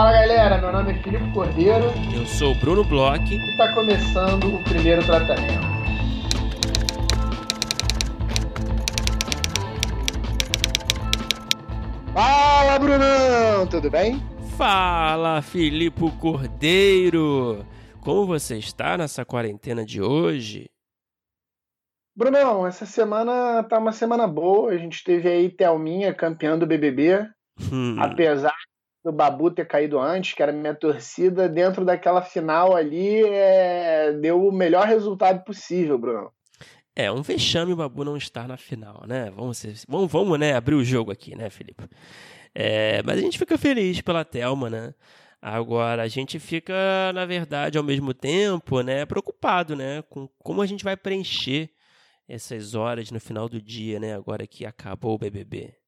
Fala galera, meu nome é Filipe Cordeiro. Eu sou o Bruno Bloch. E está começando o primeiro tratamento. Fala Brunão, tudo bem? Fala Filipe Cordeiro. Como você está nessa quarentena de hoje? Brunão, essa semana tá uma semana boa. A gente teve aí Thelminha campeã do BBB. Hum. Apesar do Babu ter caído antes, que era minha torcida, dentro daquela final ali, é... deu o melhor resultado possível, Bruno. É, um vexame o Babu não estar na final, né? Vamos, vamos, vamos né, abrir o jogo aqui, né, Felipe? É, mas a gente fica feliz pela Thelma, né? Agora, a gente fica, na verdade, ao mesmo tempo, né, preocupado, né, com como a gente vai preencher essas horas no final do dia, né, agora que acabou o BBB.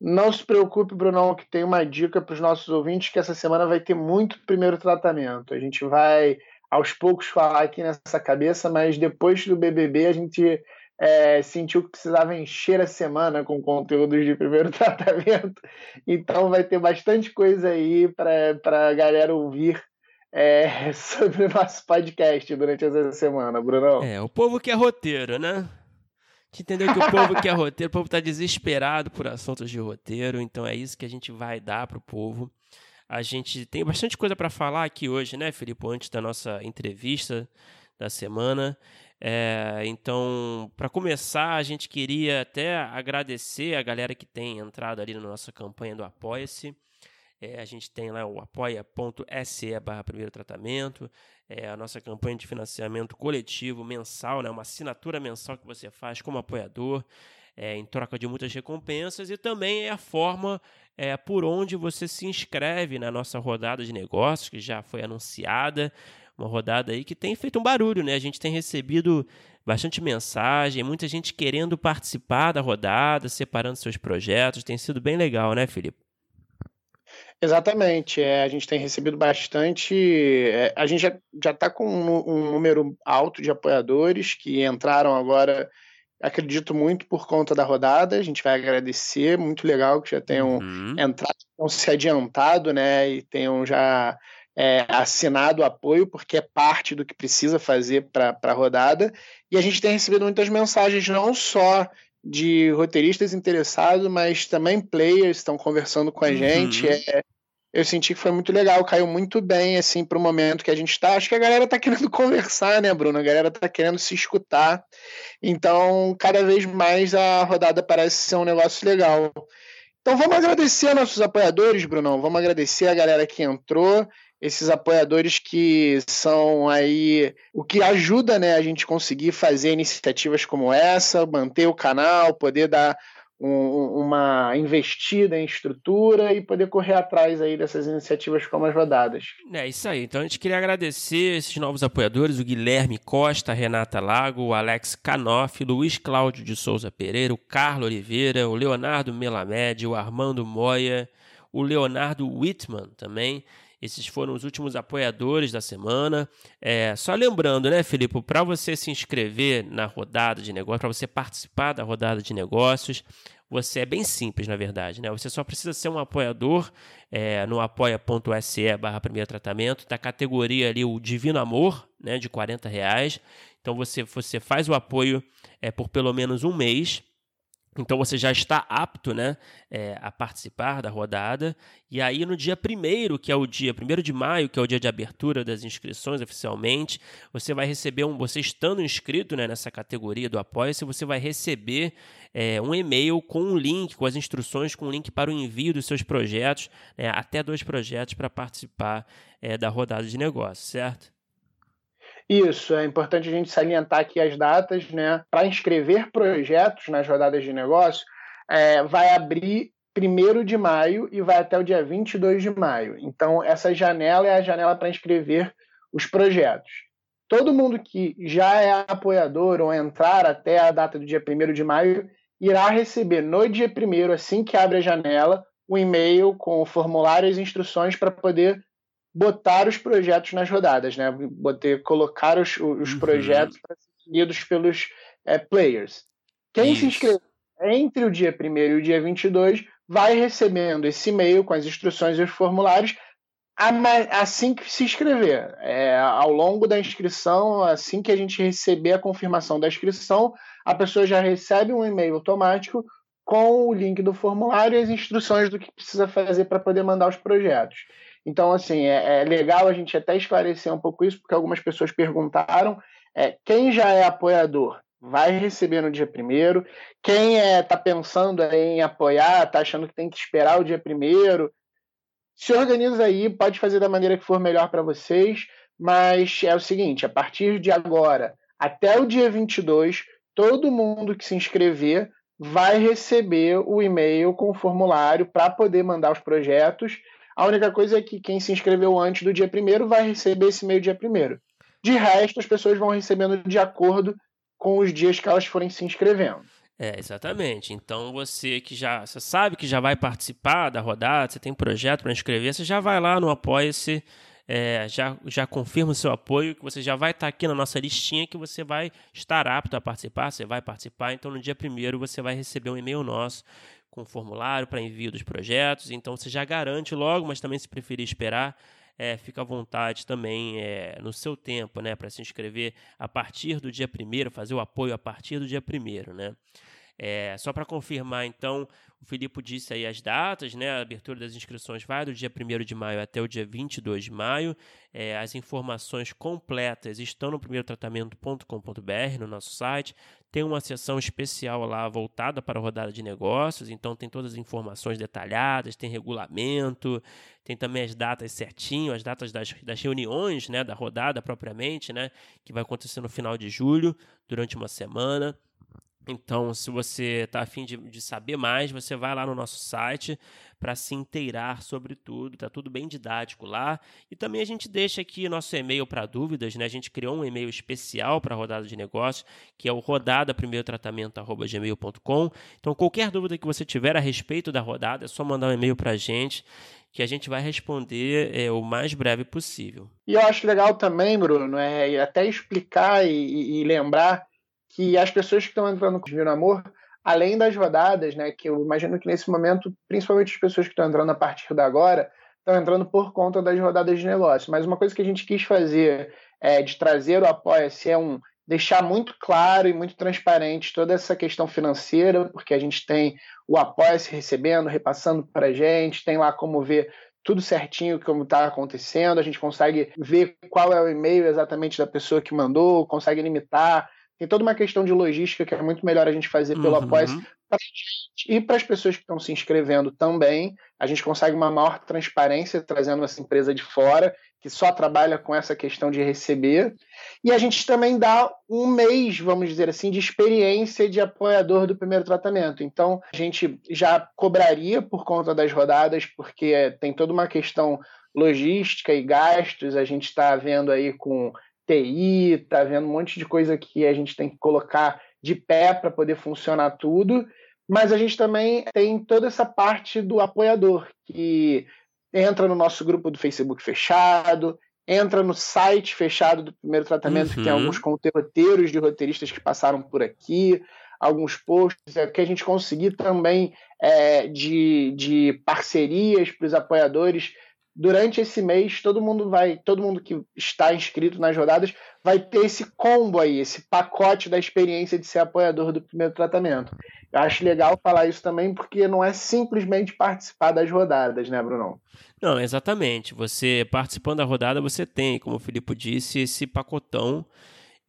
Não se preocupe, Brunão, que tem uma dica para os nossos ouvintes que essa semana vai ter muito primeiro tratamento. A gente vai aos poucos falar aqui nessa cabeça, mas depois do BBB a gente é, sentiu que precisava encher a semana com conteúdos de primeiro tratamento. Então vai ter bastante coisa aí para a galera ouvir é, sobre o nosso podcast durante essa semana, Brunão. É, o povo quer roteiro, né? Gente entendeu que o povo quer roteiro, o povo está desesperado por assuntos de roteiro, então é isso que a gente vai dar para o povo. A gente tem bastante coisa para falar aqui hoje, né, Felipe, antes da nossa entrevista da semana. É, então, para começar, a gente queria até agradecer a galera que tem entrado ali na nossa campanha do Apoia-se. É, a gente tem lá o apoia.se barra primeiro tratamento, é a nossa campanha de financiamento coletivo mensal, né, uma assinatura mensal que você faz como apoiador, é, em troca de muitas recompensas, e também é a forma é, por onde você se inscreve na nossa rodada de negócios, que já foi anunciada, uma rodada aí que tem feito um barulho, né? A gente tem recebido bastante mensagem, muita gente querendo participar da rodada, separando seus projetos, tem sido bem legal, né, Felipe? Exatamente, é, a gente tem recebido bastante. É, a gente já está com um, um, número alto de apoiadores que entraram agora, acredito muito por conta da rodada. A gente vai agradecer, muito legal que já tenham uhum. entrado, tenham se adiantado, né? E tenham já é, assinado o apoio, porque é parte do que precisa fazer para a rodada. E a gente tem recebido muitas mensagens, não só de roteiristas interessados, mas também players estão conversando com a uhum. gente. É, eu senti que foi muito legal, caiu muito bem assim para o momento que a gente está. Acho que a galera está querendo conversar, né, Bruno? A galera está querendo se escutar. Então, cada vez mais a rodada parece ser um negócio legal. Então, vamos agradecer nossos apoiadores, Brunão. Vamos agradecer a galera que entrou esses apoiadores que são aí o que ajuda né, a gente conseguir fazer iniciativas como essa, manter o canal, poder dar um, uma investida em estrutura e poder correr atrás aí dessas iniciativas como as rodadas. É isso aí. Então a gente queria agradecer esses novos apoiadores: o Guilherme Costa, Renata Lago, o Alex Canoff, Luiz Cláudio de Souza Pereira, o Carlos Oliveira, o Leonardo Melamed, o Armando Moya, o Leonardo Whitman também. Esses foram os últimos apoiadores da semana. É, só lembrando, né, Felipe, para você se inscrever na rodada de negócios, para você participar da rodada de negócios, você é bem simples, na verdade. Né? Você só precisa ser um apoiador é, no apoia.se barra primeiro tratamento, da categoria ali o Divino Amor, né, de 40 reais. Então você, você faz o apoio é, por pelo menos um mês então você já está apto né, é, a participar da rodada. E aí, no dia 1 que é o dia 1 de maio, que é o dia de abertura das inscrições oficialmente, você vai receber um. Você estando inscrito né, nessa categoria do Apoia-se, você vai receber é, um e-mail com um link, com as instruções, com um link para o envio dos seus projetos, né, até dois projetos para participar é, da rodada de negócio, certo? Isso, é importante a gente salientar aqui as datas, né? Para inscrever projetos nas rodadas de negócio, é, vai abrir 1 de maio e vai até o dia 22 de maio. Então, essa janela é a janela para inscrever os projetos. Todo mundo que já é apoiador ou entrar até a data do dia 1 de maio irá receber no dia 1, assim que abre a janela, um e-mail com o formulário e as instruções para poder botar os projetos nas rodadas, né? Botar, colocar os, os uhum. projetos para ser lidos pelos é, players. Quem Isso. se inscrever entre o dia 1 e o dia 22 vai recebendo esse e-mail com as instruções e os formulários assim que se inscrever. É, ao longo da inscrição, assim que a gente receber a confirmação da inscrição, a pessoa já recebe um e-mail automático com o link do formulário e as instruções do que precisa fazer para poder mandar os projetos. Então, assim, é, é, legal a gente até esclarecer um pouco isso, porque algumas pessoas perguntaram. É, quem já é apoiador vai receber no dia primeiro. Quem está é, tá pensando em apoiar, está achando que tem que esperar o dia primeiro, se organiza aí, pode fazer da maneira que for melhor para vocês, mas é o seguinte, a partir de agora até o dia 22, todo mundo que se inscrever vai receber o e-mail com o formulário para poder mandar os projetos. A única coisa é que quem se inscreveu antes do dia 1 vai receber esse e-mail dia 1 De resto, as pessoas vão recebendo de acordo com os dias que elas forem se inscrevendo. É, exatamente. Então você que já você sabe que já vai participar da rodada, você tem projeto para inscrever, você já vai lá no Apoia-se, é, já, já confirma o seu apoio, que você já vai estar tá aqui na nossa listinha, que você vai estar apto a participar, você vai participar. Então no dia primeiro você vai receber um e-mail nosso com formulário para envio dos projetos. Então você já garante logo, mas também se preferir esperar, é, fica à vontade também é, no seu tempo, né, para se inscrever a partir do dia primeiro, fazer o apoio a partir do dia primeiro, né. É, só para confirmar, então, o Filipe disse aí as datas, né? A abertura das inscrições vai do dia 1 de maio até o dia 22 de maio. É, as informações completas estão no primeirotratamento.com.br, no nosso site. Tem uma seção especial lá voltada para a rodada de negócios, então tem todas as informações detalhadas, tem regulamento, tem também as datas certinho, as datas das, das reuniões né, da rodada propriamente, né, que vai acontecer no final de julho, durante uma semana. Então, se você está afim de, de saber mais, você vai lá no nosso site para se inteirar sobre tudo. Está tudo bem didático lá. E também a gente deixa aqui nosso e-mail para dúvidas. Né? A gente criou um e-mail especial para rodada de negócios, que é o rodadaprimeiro-tratamento.gmail.com. Então, qualquer dúvida que você tiver a respeito da rodada, é só mandar um e-mail para a gente que a gente vai responder é, o mais breve possível. E eu acho legal também, Bruno, é até explicar e, e lembrar que as pessoas que estão entrando com o Amor, além das rodadas, né, que eu imagino que nesse momento, principalmente as pessoas que estão entrando a partir da agora, estão entrando por conta das rodadas de negócio. Mas uma coisa que a gente quis fazer é, de trazer o Apoia-se é um deixar muito claro e muito transparente toda essa questão financeira, porque a gente tem o Apoia-se recebendo, repassando para a gente, tem lá como ver tudo certinho como está acontecendo, a gente consegue ver qual é o e-mail exatamente da pessoa que mandou, consegue limitar, tem toda uma questão de logística que é muito melhor a gente fazer pelo uhum. Apoia para gente e para as pessoas que estão se inscrevendo também. A gente consegue uma maior transparência trazendo essa empresa de fora, que só trabalha com essa questão de receber. E a gente também dá um mês, vamos dizer assim, de experiência de apoiador do primeiro tratamento. Então, a gente já cobraria por conta das rodadas, porque tem toda uma questão logística e gastos. A gente está vendo aí com TI, tá vendo um monte de coisa que a gente tem que colocar de pé para poder funcionar tudo. Mas a gente também tem toda essa parte do apoiador, que entra no nosso grupo do Facebook fechado, entra no site fechado do primeiro tratamento, uhum. que tem uhum. alguns roteiros de roteiristas que passaram por aqui, alguns posts, é que a gente conseguir também é, de, de parcerias para os apoiadores durante esse mês todo mundo vai, todo mundo que está inscrito nas rodadas vai ter esse combo aí, esse pacote da experiência de ser apoiador do primeiro tratamento. Eu acho legal falar isso também porque não é simplesmente participar das rodadas, né, Bruno? Não, exatamente. Você participando da rodada, você tem, como o Filipe disse, esse pacotão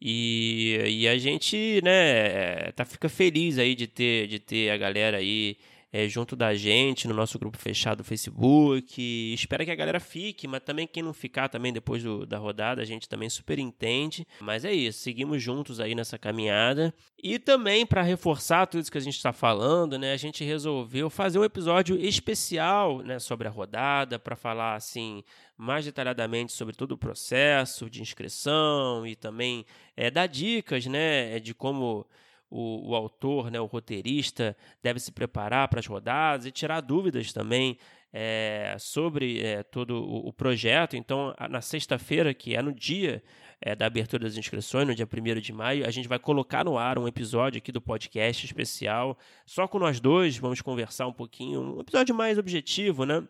e, e a gente, né, tá, fica feliz aí de ter, de ter a galera aí é, junto da gente no nosso grupo fechado do Facebook. Espero que a galera fique, mas também quem não ficar também depois do, da rodada, a gente também super entende. Mas é isso, seguimos juntos aí nessa caminhada. E também para reforçar tudo isso que a gente está falando, né, a gente resolveu fazer um episódio especial né, sobre a rodada para falar assim mais detalhadamente sobre todo o processo de inscrição e também é, dar dicas né, de como o, o autor, né, o roteirista, deve se preparar para as rodadas e tirar dúvidas também é, sobre é, todo o, o, projeto. Então, na sexta-feira, que é no dia é, da abertura das inscrições, no dia 1 de maio. A gente vai colocar no ar um episódio aqui do podcast especial, só com nós dois, vamos conversar um pouquinho, um episódio mais objetivo, né?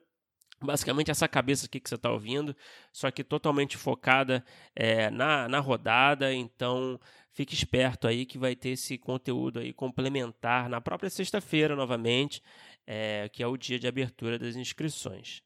Basicamente essa cabeça aqui que você está ouvindo, só que totalmente focada é, na, na rodada, então fique esperto aí que vai ter esse conteúdo aí complementar na própria sexta-feira novamente, é, que é o dia de abertura das inscrições.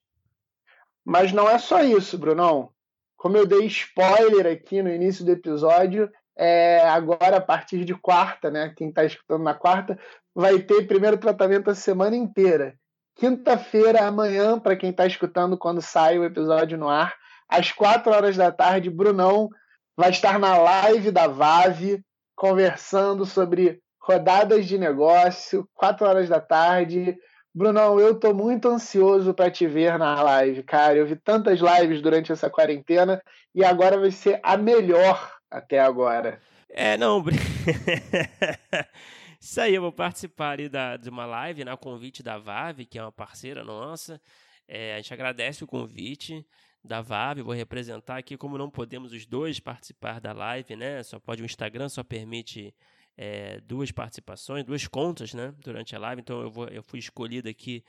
Mas não é só isso, Brunão. Como eu dei spoiler aqui no início do episódio, é, agora a partir de quarta, né? Quem está escutando na quarta, vai ter primeiro tratamento a semana inteira. Quinta-feira, amanhã, para quem está escutando quando sai o episódio no ar, às quatro horas da tarde, Brunão vai estar na live da Vave conversando sobre rodadas de negócio, quatro horas da tarde. Brunão, eu tô muito ansioso para te ver na live, cara. Eu vi tantas lives durante essa quarentena e agora vai ser a melhor até agora. É, não. Isso aí, eu vou participar ali da, de uma live, né? O convite da Vave, que é uma parceira nossa. É, a gente agradece o convite da Vave, vou representar aqui, como não podemos os dois participar da live, né? Só pode o Instagram, só permite é, duas participações, duas contas, né? Durante a live, então eu, vou, eu fui escolhido aqui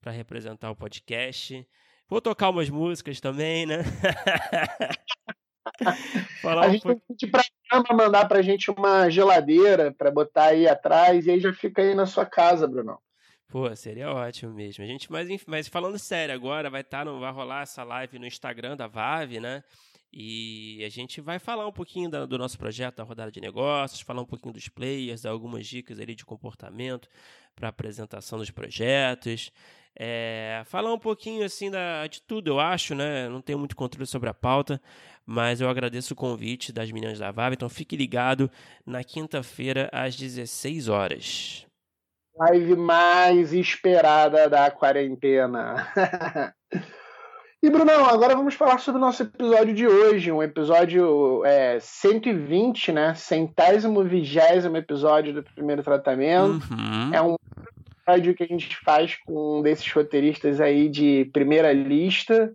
para representar o podcast. Vou tocar umas músicas também, né? Falar a um gente pouco... tem que pedir para mandar para a gente uma geladeira para botar aí atrás e aí já fica aí na sua casa, Bruno. Pô, seria ótimo mesmo. A gente, mas, mas falando sério, agora vai estar, tá, não vai rolar essa live no Instagram da Vave, né? E a gente vai falar um pouquinho da, do nosso projeto da rodada de negócios, falar um pouquinho dos players, dar algumas dicas ali de comportamento para apresentação dos projetos. É, falar um pouquinho assim da, de tudo, eu acho, né? Não tenho muito controle sobre a pauta, mas eu agradeço o convite das meninas da VAV, então fique ligado na quinta-feira às 16 horas. Live mais esperada da quarentena. e Brunão, agora vamos falar sobre o nosso episódio de hoje, um episódio é, 120, né? Centésimo, vigésimo episódio do primeiro tratamento. Uhum. É um episódio que a gente faz com um desses roteiristas aí de primeira lista.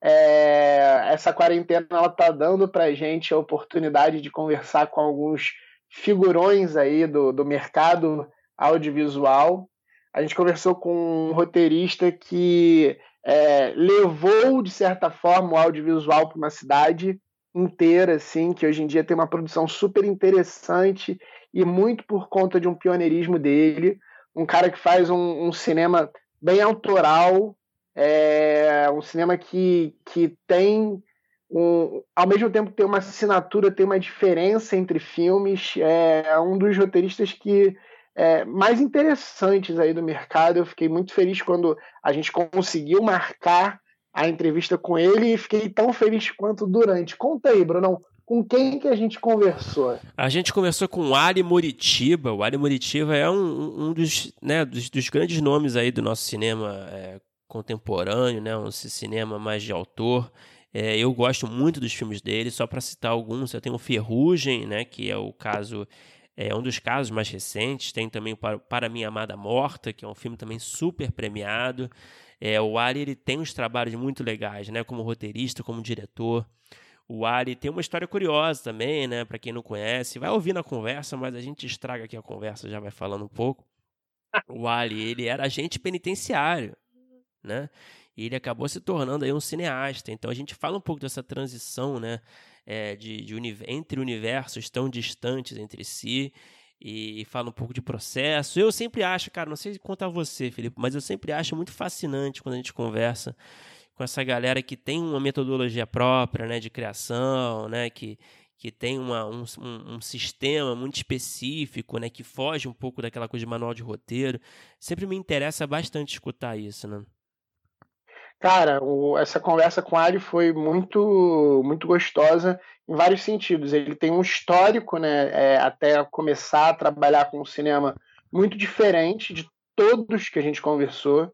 É, essa quarentena ela tá dando para gente a oportunidade de conversar com alguns figurões aí do, do mercado audiovisual. A gente conversou com um roteirista que é, levou, de certa forma, o audiovisual para uma cidade inteira, assim, que hoje em dia tem uma produção super interessante e muito por conta de um pioneirismo dele um cara que faz um, um cinema bem autoral, é, um cinema que, que tem um, ao mesmo tempo tem uma assinatura, tem uma diferença entre filmes, é um dos roteiristas que é, mais interessantes aí do mercado. Eu fiquei muito feliz quando a gente conseguiu marcar a entrevista com ele e fiquei tão feliz quanto durante. Conta aí, Brunão, com quem que a gente conversou? A gente conversou com o Ali Moritiba. O Ali Moritiba é um, um dos, né, dos, dos, grandes nomes aí do nosso cinema é, contemporâneo, né, um cinema mais de autor. É, eu gosto muito dos filmes dele, só para citar alguns, eu tenho Ferrugem, né, que é o caso é um dos casos mais recentes. Tem também para, para Minha Amada Morta, que é um filme também super premiado. É, o Ali ele tem uns trabalhos muito legais, né, como roteirista, como diretor. O Ari tem uma história curiosa também, né? Para quem não conhece, vai ouvir na conversa, mas a gente estraga aqui a conversa, já vai falando um pouco. O Ari, ele era agente penitenciário, né? E ele acabou se tornando aí um cineasta. Então a gente fala um pouco dessa transição, né? É, de, de entre universos tão distantes entre si e, fala um pouco de processo. Eu sempre acho, cara, não sei contar você, Felipe, mas eu sempre acho muito fascinante quando a gente conversa com essa galera que tem uma metodologia própria, né, de criação, né, que, que tem uma, um, um, sistema muito específico, né, que foge um pouco daquela coisa de manual de roteiro. Sempre me interessa bastante escutar isso, né? Cara, o, essa conversa com o Ali foi muito, muito gostosa em vários sentidos. Ele tem um histórico, né, é, até começar a trabalhar com o cinema muito diferente de todos que a gente conversou.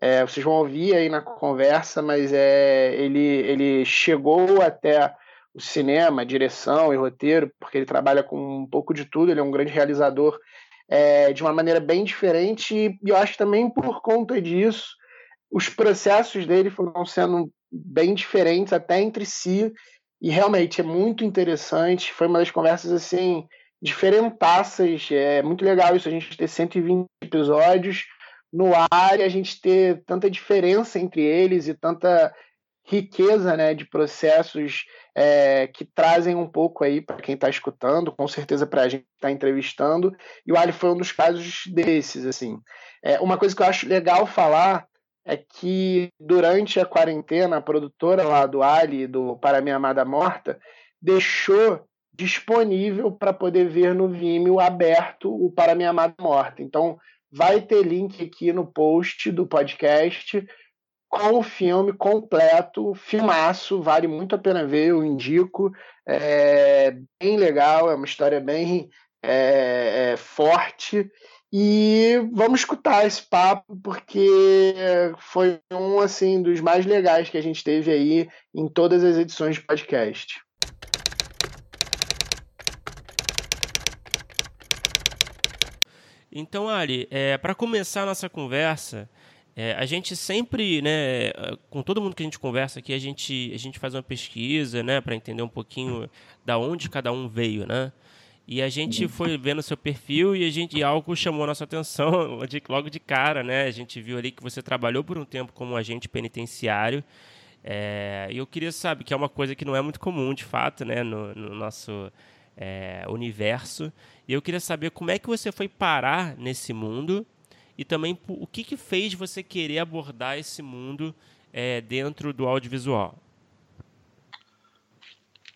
É, vocês vão ouvir aí na conversa, mas é, ele, ele chegou até o cinema, direção e roteiro, porque ele trabalha com um pouco de tudo, ele é um grande realizador é, de uma maneira bem diferente, e eu acho também por conta disso, os processos dele foram sendo bem diferentes até entre si, e realmente é muito interessante. Foi uma das conversas assim diferentaças. É muito legal isso, a gente ter 120 episódios no ar e a gente ter tanta diferença entre eles e tanta riqueza né, de processos é, que trazem um pouco aí para quem está escutando, com certeza para a gente que está entrevistando. E o Ali foi um dos casos desses. assim. É, uma coisa que eu acho legal falar é que durante a quarentena, a produtora lá do Ali, do Para Minha Amada Morta, deixou disponível para poder ver no Vimeo aberto o Para Minha Amada Morta. Então, vai ter link aqui no post do podcast com o filme completo, filmaço, vale muito a pena ver, eu indico. É bem legal, é uma história bem é, é, forte. E vamos escutar esse papo, porque foi um assim dos mais legais que a gente teve aí em todas as edições de podcast. Então, Ali, é, para começar a nossa conversa, é, a gente sempre, né, com todo mundo que a gente conversa aqui, a gente, a gente faz uma pesquisa, né, para entender um pouquinho da onde cada um veio, né? E a gente uhum. foi vendo seu perfil e a gente e algo chamou a nossa atenção de, logo de cara, né? A gente viu ali que você trabalhou por um tempo como agente penitenciário. É, e eu queria saber que é uma coisa que não é muito comum, de fato, né, no, no nosso é, universo. E eu queria saber como é que você foi parar nesse mundo e também o que, que fez você querer abordar esse mundo é, dentro do audiovisual?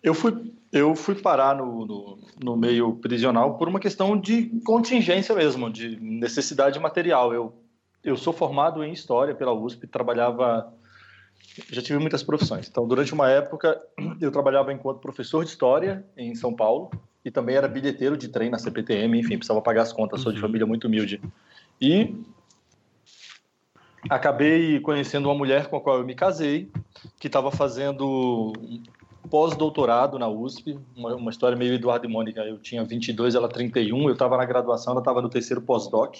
Eu fui, eu fui parar no, no, no, meio prisional por uma questão de contingência mesmo, de necessidade material. Eu, eu sou formado em História pela USP, trabalhava... Já tive muitas profissões. Então, durante uma época, eu trabalhava enquanto professor de História em São Paulo e também era bilheteiro de trem na CPTM, enfim, precisava pagar as contas, sou de uhum. família muito humilde. E acabei conhecendo uma mulher com a qual eu me casei, que estava fazendo pós-doutorado na USP, uma, uma, história meio Eduardo e Mônica. Eu tinha 22, ela 31, eu estava na graduação, ela estava no terceiro pós-doc.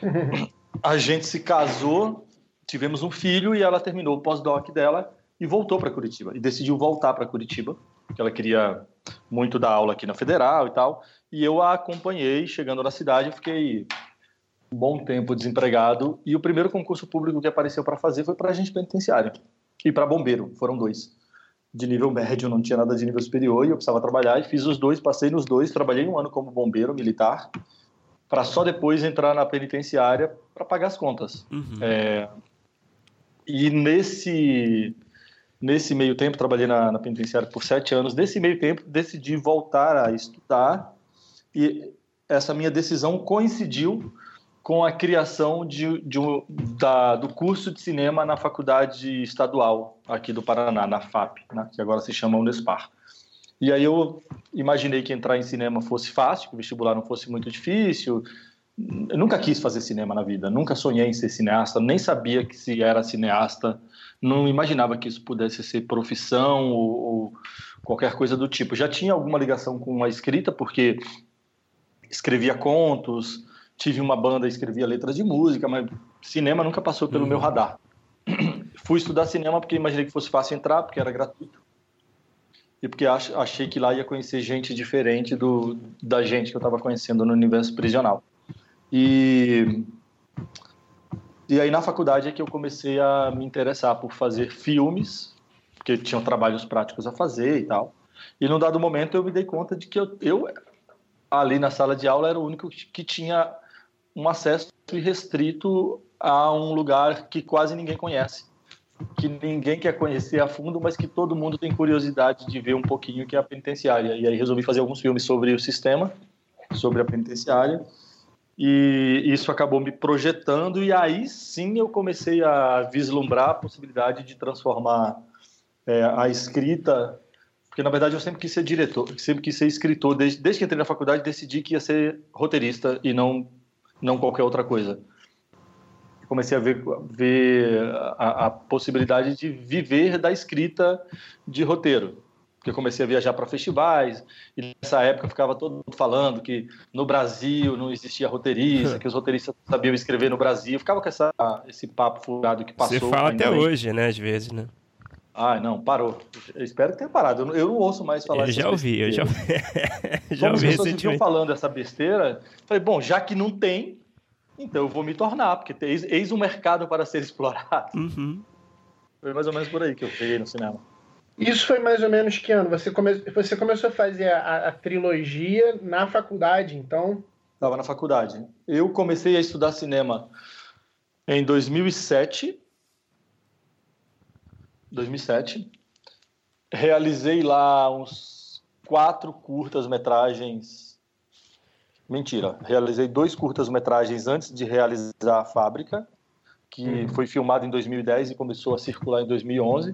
A gente se casou, tivemos um filho e ela terminou o pós-doc dela e voltou para Curitiba. E decidiu voltar para Curitiba, porque ela queria muito dar aula aqui na Federal e tal. E eu a acompanhei chegando na cidade, fiquei um bom tempo desempregado e o primeiro concurso público que apareceu para fazer foi para agente penitenciário e para bombeiro, foram dois. De nível médio, não tinha nada de nível superior e eu precisava trabalhar e fiz os dois, passei nos dois, trabalhei um ano como bombeiro militar para só depois entrar na penitenciária para pagar as contas. Uhum. É, e nesse nesse meio tempo trabalhei na, na penitenciária por sete anos. Nesse meio tempo decidi voltar a estudar e essa minha decisão coincidiu com a criação de, de um, da, do curso de cinema na faculdade estadual aqui do Paraná, na FAP, né, que agora se chama Unespar. E aí eu imaginei que entrar em cinema fosse fácil, que o vestibular não fosse muito difícil. Eu nunca quis fazer cinema na vida, nunca sonhei em ser cineasta, nem sabia que se era cineasta, não imaginava que isso pudesse ser profissão ou, ou qualquer coisa do tipo. Já tinha alguma ligação com a escrita, porque escrevia contos, tive uma banda, escrevia letras de música, mas cinema nunca passou pelo uhum. meu radar. Fui estudar cinema porque imaginei que fosse fácil entrar, porque era gratuito. E porque achei que lá ia conhecer gente diferente do, da gente que eu estava conhecendo no universo prisional. E, e aí na faculdade é que eu comecei a me interessar por fazer filmes, porque tinham trabalhos práticos a fazer e tal. E num dado momento eu me dei conta de que eu, eu ali na sala de aula era o único que tinha um acesso restrito a um lugar que quase ninguém conhece, que ninguém quer conhecer a fundo, mas que todo mundo tem curiosidade de ver um pouquinho, que é a penitenciária. E aí resolvi fazer alguns filmes sobre o sistema, sobre a penitenciária, e isso acabou me projetando, e aí sim eu comecei a vislumbrar a possibilidade de transformar é, a escrita porque na verdade eu sempre quis ser diretor, sempre quis ser escritor. Desde, desde que entrei na faculdade, decidi que ia ser roteirista e não não qualquer outra coisa. Comecei a ver, ver a, a possibilidade de viver da escrita de roteiro porque comecei a viajar para festivais e nessa época ficava todo mundo falando que no Brasil não existia roteirista, que os roteiristas sabiam escrever no Brasil, ficava com essa, esse papo furado que passou. Você fala até hoje, né, às vezes, né? Ah, não, parou. Eu espero que tenha parado. Eu não, eu não ouço mais falar Eu já ouvi, eu já, já ouvi recentemente. falando essa besteira. Falei, bom, já que não tem, então eu vou me tornar, porque eis, eis um mercado para ser explorado. Uhum. Foi mais ou menos por aí que eu peguei no cinema. Isso foi mais ou menos que ano? Você, come... você começou a fazer a, a trilogia na faculdade, então? Estava na faculdade. Eu comecei a estudar cinema em 2007 2007. Realizei lá uns quatro curtas-metragens. Mentira, realizei dois curtas-metragens antes de realizar a fábrica, que uhum. foi filmado em 2010 e começou a circular em 2011.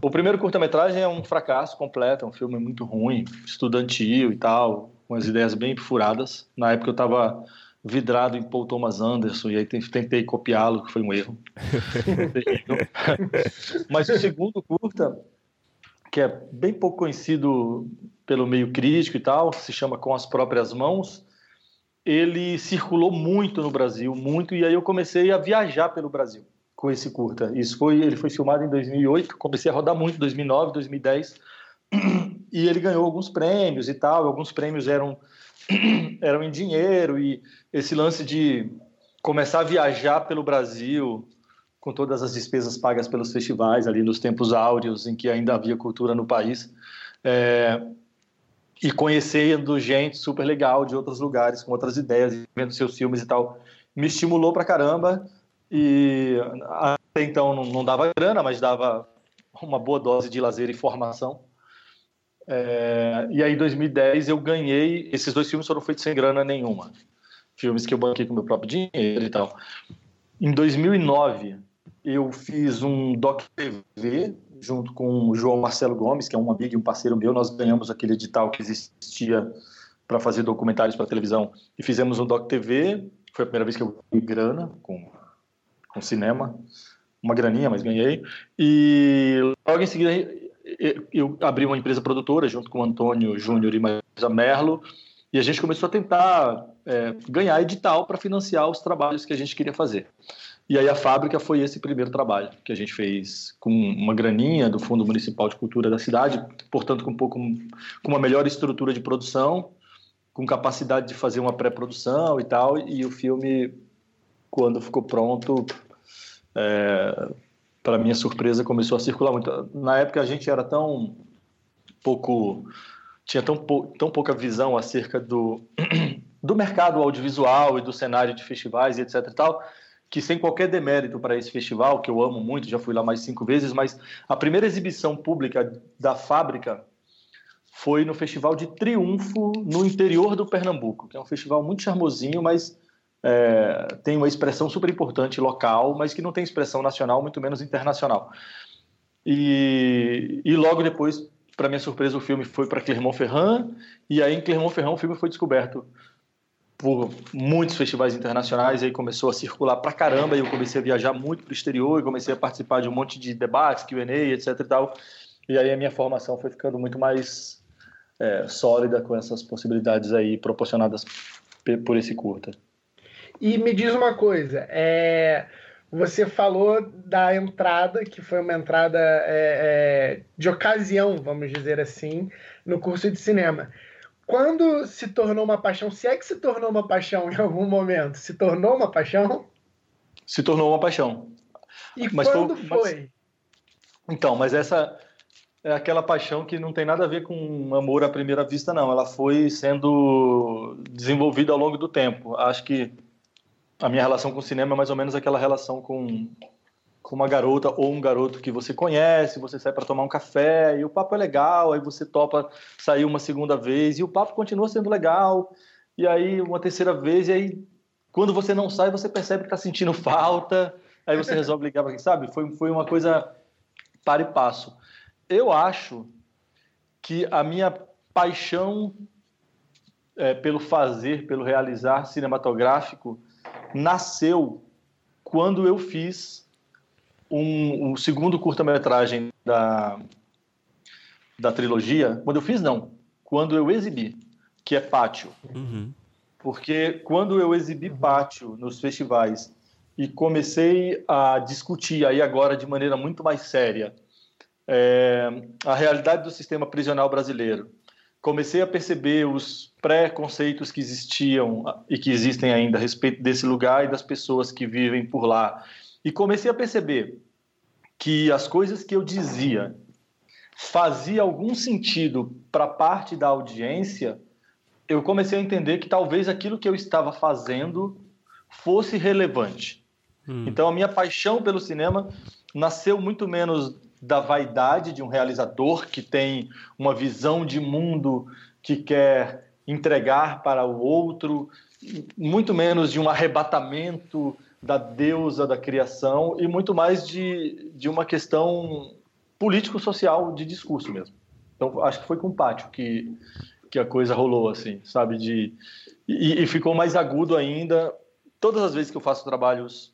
O primeiro curta-metragem é um fracasso completo, é um filme muito ruim, estudantil e tal, com as ideias bem furadas. Na época eu estava vidrado em Paul Thomas Anderson e aí tentei copiá-lo, que foi um erro. Mas o segundo curta, que é bem pouco conhecido pelo meio crítico e tal, se chama Com as Próprias Mãos, ele circulou muito no Brasil, muito, e aí eu comecei a viajar pelo Brasil com esse curta. Isso foi, ele foi filmado em 2008, comecei a rodar muito em 2009, 2010, e ele ganhou alguns prêmios e tal, alguns prêmios eram eram em dinheiro e esse lance de começar a viajar pelo Brasil com todas as despesas pagas pelos festivais ali nos tempos áureos em que ainda havia cultura no país é, e conhecendo gente super legal de outros lugares com outras ideias vendo seus filmes e tal me estimulou pra caramba. E até então não, não dava grana mas dava uma boa dose de lazer e formação é, e aí, em 2010, eu ganhei. Esses dois filmes foram feitos sem grana nenhuma. Filmes que eu banquei com meu próprio dinheiro e tal. Em 2009, eu fiz um Doc TV junto com o João Marcelo Gomes, que é um amigo e um parceiro meu. Nós ganhamos aquele edital que existia para fazer documentários para televisão e fizemos um Doc TV. Foi a primeira vez que eu ganhei grana com, com cinema. Uma graninha, mas ganhei. E logo em seguida eu abri uma empresa produtora junto com o Antônio Júnior e Marisa Merlo, e a gente começou a tentar é, ganhar edital para financiar os trabalhos que a gente queria fazer. E aí a fábrica foi esse primeiro trabalho que a gente fez com uma graninha do Fundo Municipal de Cultura da cidade, portanto com um pouco com uma melhor estrutura de produção, com capacidade de fazer uma pré-produção e tal. E o filme, quando ficou pronto, é, para minha surpresa, começou a circular muito. Na época a gente era tão pouco tinha tão, pou, tão pouca visão acerca do, do mercado audiovisual e do cenário de festivais e etc e tal, que sem qualquer demérito para esse festival, que eu amo muito, já fui lá mais cinco vezes, mas a primeira exibição pública da fábrica foi no Festival de Triunfo, no interior do Pernambuco, que é um festival muito charmosinho, mas é, tem uma expressão super importante local, mas que não tem expressão nacional, muito menos internacional. E, e logo depois, para minha surpresa, o filme foi para Clermont-Ferrand, e aí em Clermont-Ferrand o filme foi descoberto por muitos festivais internacionais, aí começou a circular para caramba, e eu comecei a viajar muito para o exterior, e comecei a participar de um monte de debates, Q&A, etc e tal, e aí a minha formação foi ficando muito mais é, sólida com essas possibilidades aí proporcionadas por esse curta. E me diz uma coisa, é, você falou da entrada, que foi uma entrada é, é, de ocasião, vamos dizer assim, no curso de cinema. Quando se tornou uma paixão, se é que se tornou uma paixão em algum momento, se tornou uma paixão? Se tornou uma paixão. E mas quando foi? foi? Mas... Então, mas essa é aquela paixão que não tem nada a ver com amor à primeira vista, não. Ela foi sendo desenvolvida ao longo do tempo. Acho que a minha relação com o cinema é mais ou menos aquela relação com, com uma garota ou um garoto que você conhece, você sai para tomar um café e o papo é legal, aí você topa sair uma segunda vez e o papo continua sendo legal, e aí uma terceira vez, e aí quando você não sai, você percebe que está sentindo falta, aí você resolve ligar para quem sabe? Foi, foi uma coisa para e passo. Eu acho que a minha paixão é, pelo fazer, pelo realizar cinematográfico, nasceu quando eu fiz um, um segundo curta-metragem da, da trilogia. Quando eu fiz, não. Quando eu exibi, que é Pátio. Uhum. Porque quando eu exibi Pátio nos festivais e comecei a discutir aí agora de maneira muito mais séria é, a realidade do sistema prisional brasileiro. Comecei a perceber os preconceitos que existiam e que existem ainda a respeito desse lugar e das pessoas que vivem por lá. E comecei a perceber que as coisas que eu dizia fazia algum sentido para parte da audiência, eu comecei a entender que talvez aquilo que eu estava fazendo fosse relevante. Hum. Então a minha paixão pelo cinema nasceu muito menos da vaidade de um realizador que tem uma visão de mundo que quer entregar para o outro, muito menos de um arrebatamento da deusa da criação e muito mais de, de uma questão político-social de discurso mesmo. Então, acho que foi com o Pátio que, que a coisa rolou, assim, sabe? De, e, e ficou mais agudo ainda. Todas as vezes que eu faço trabalhos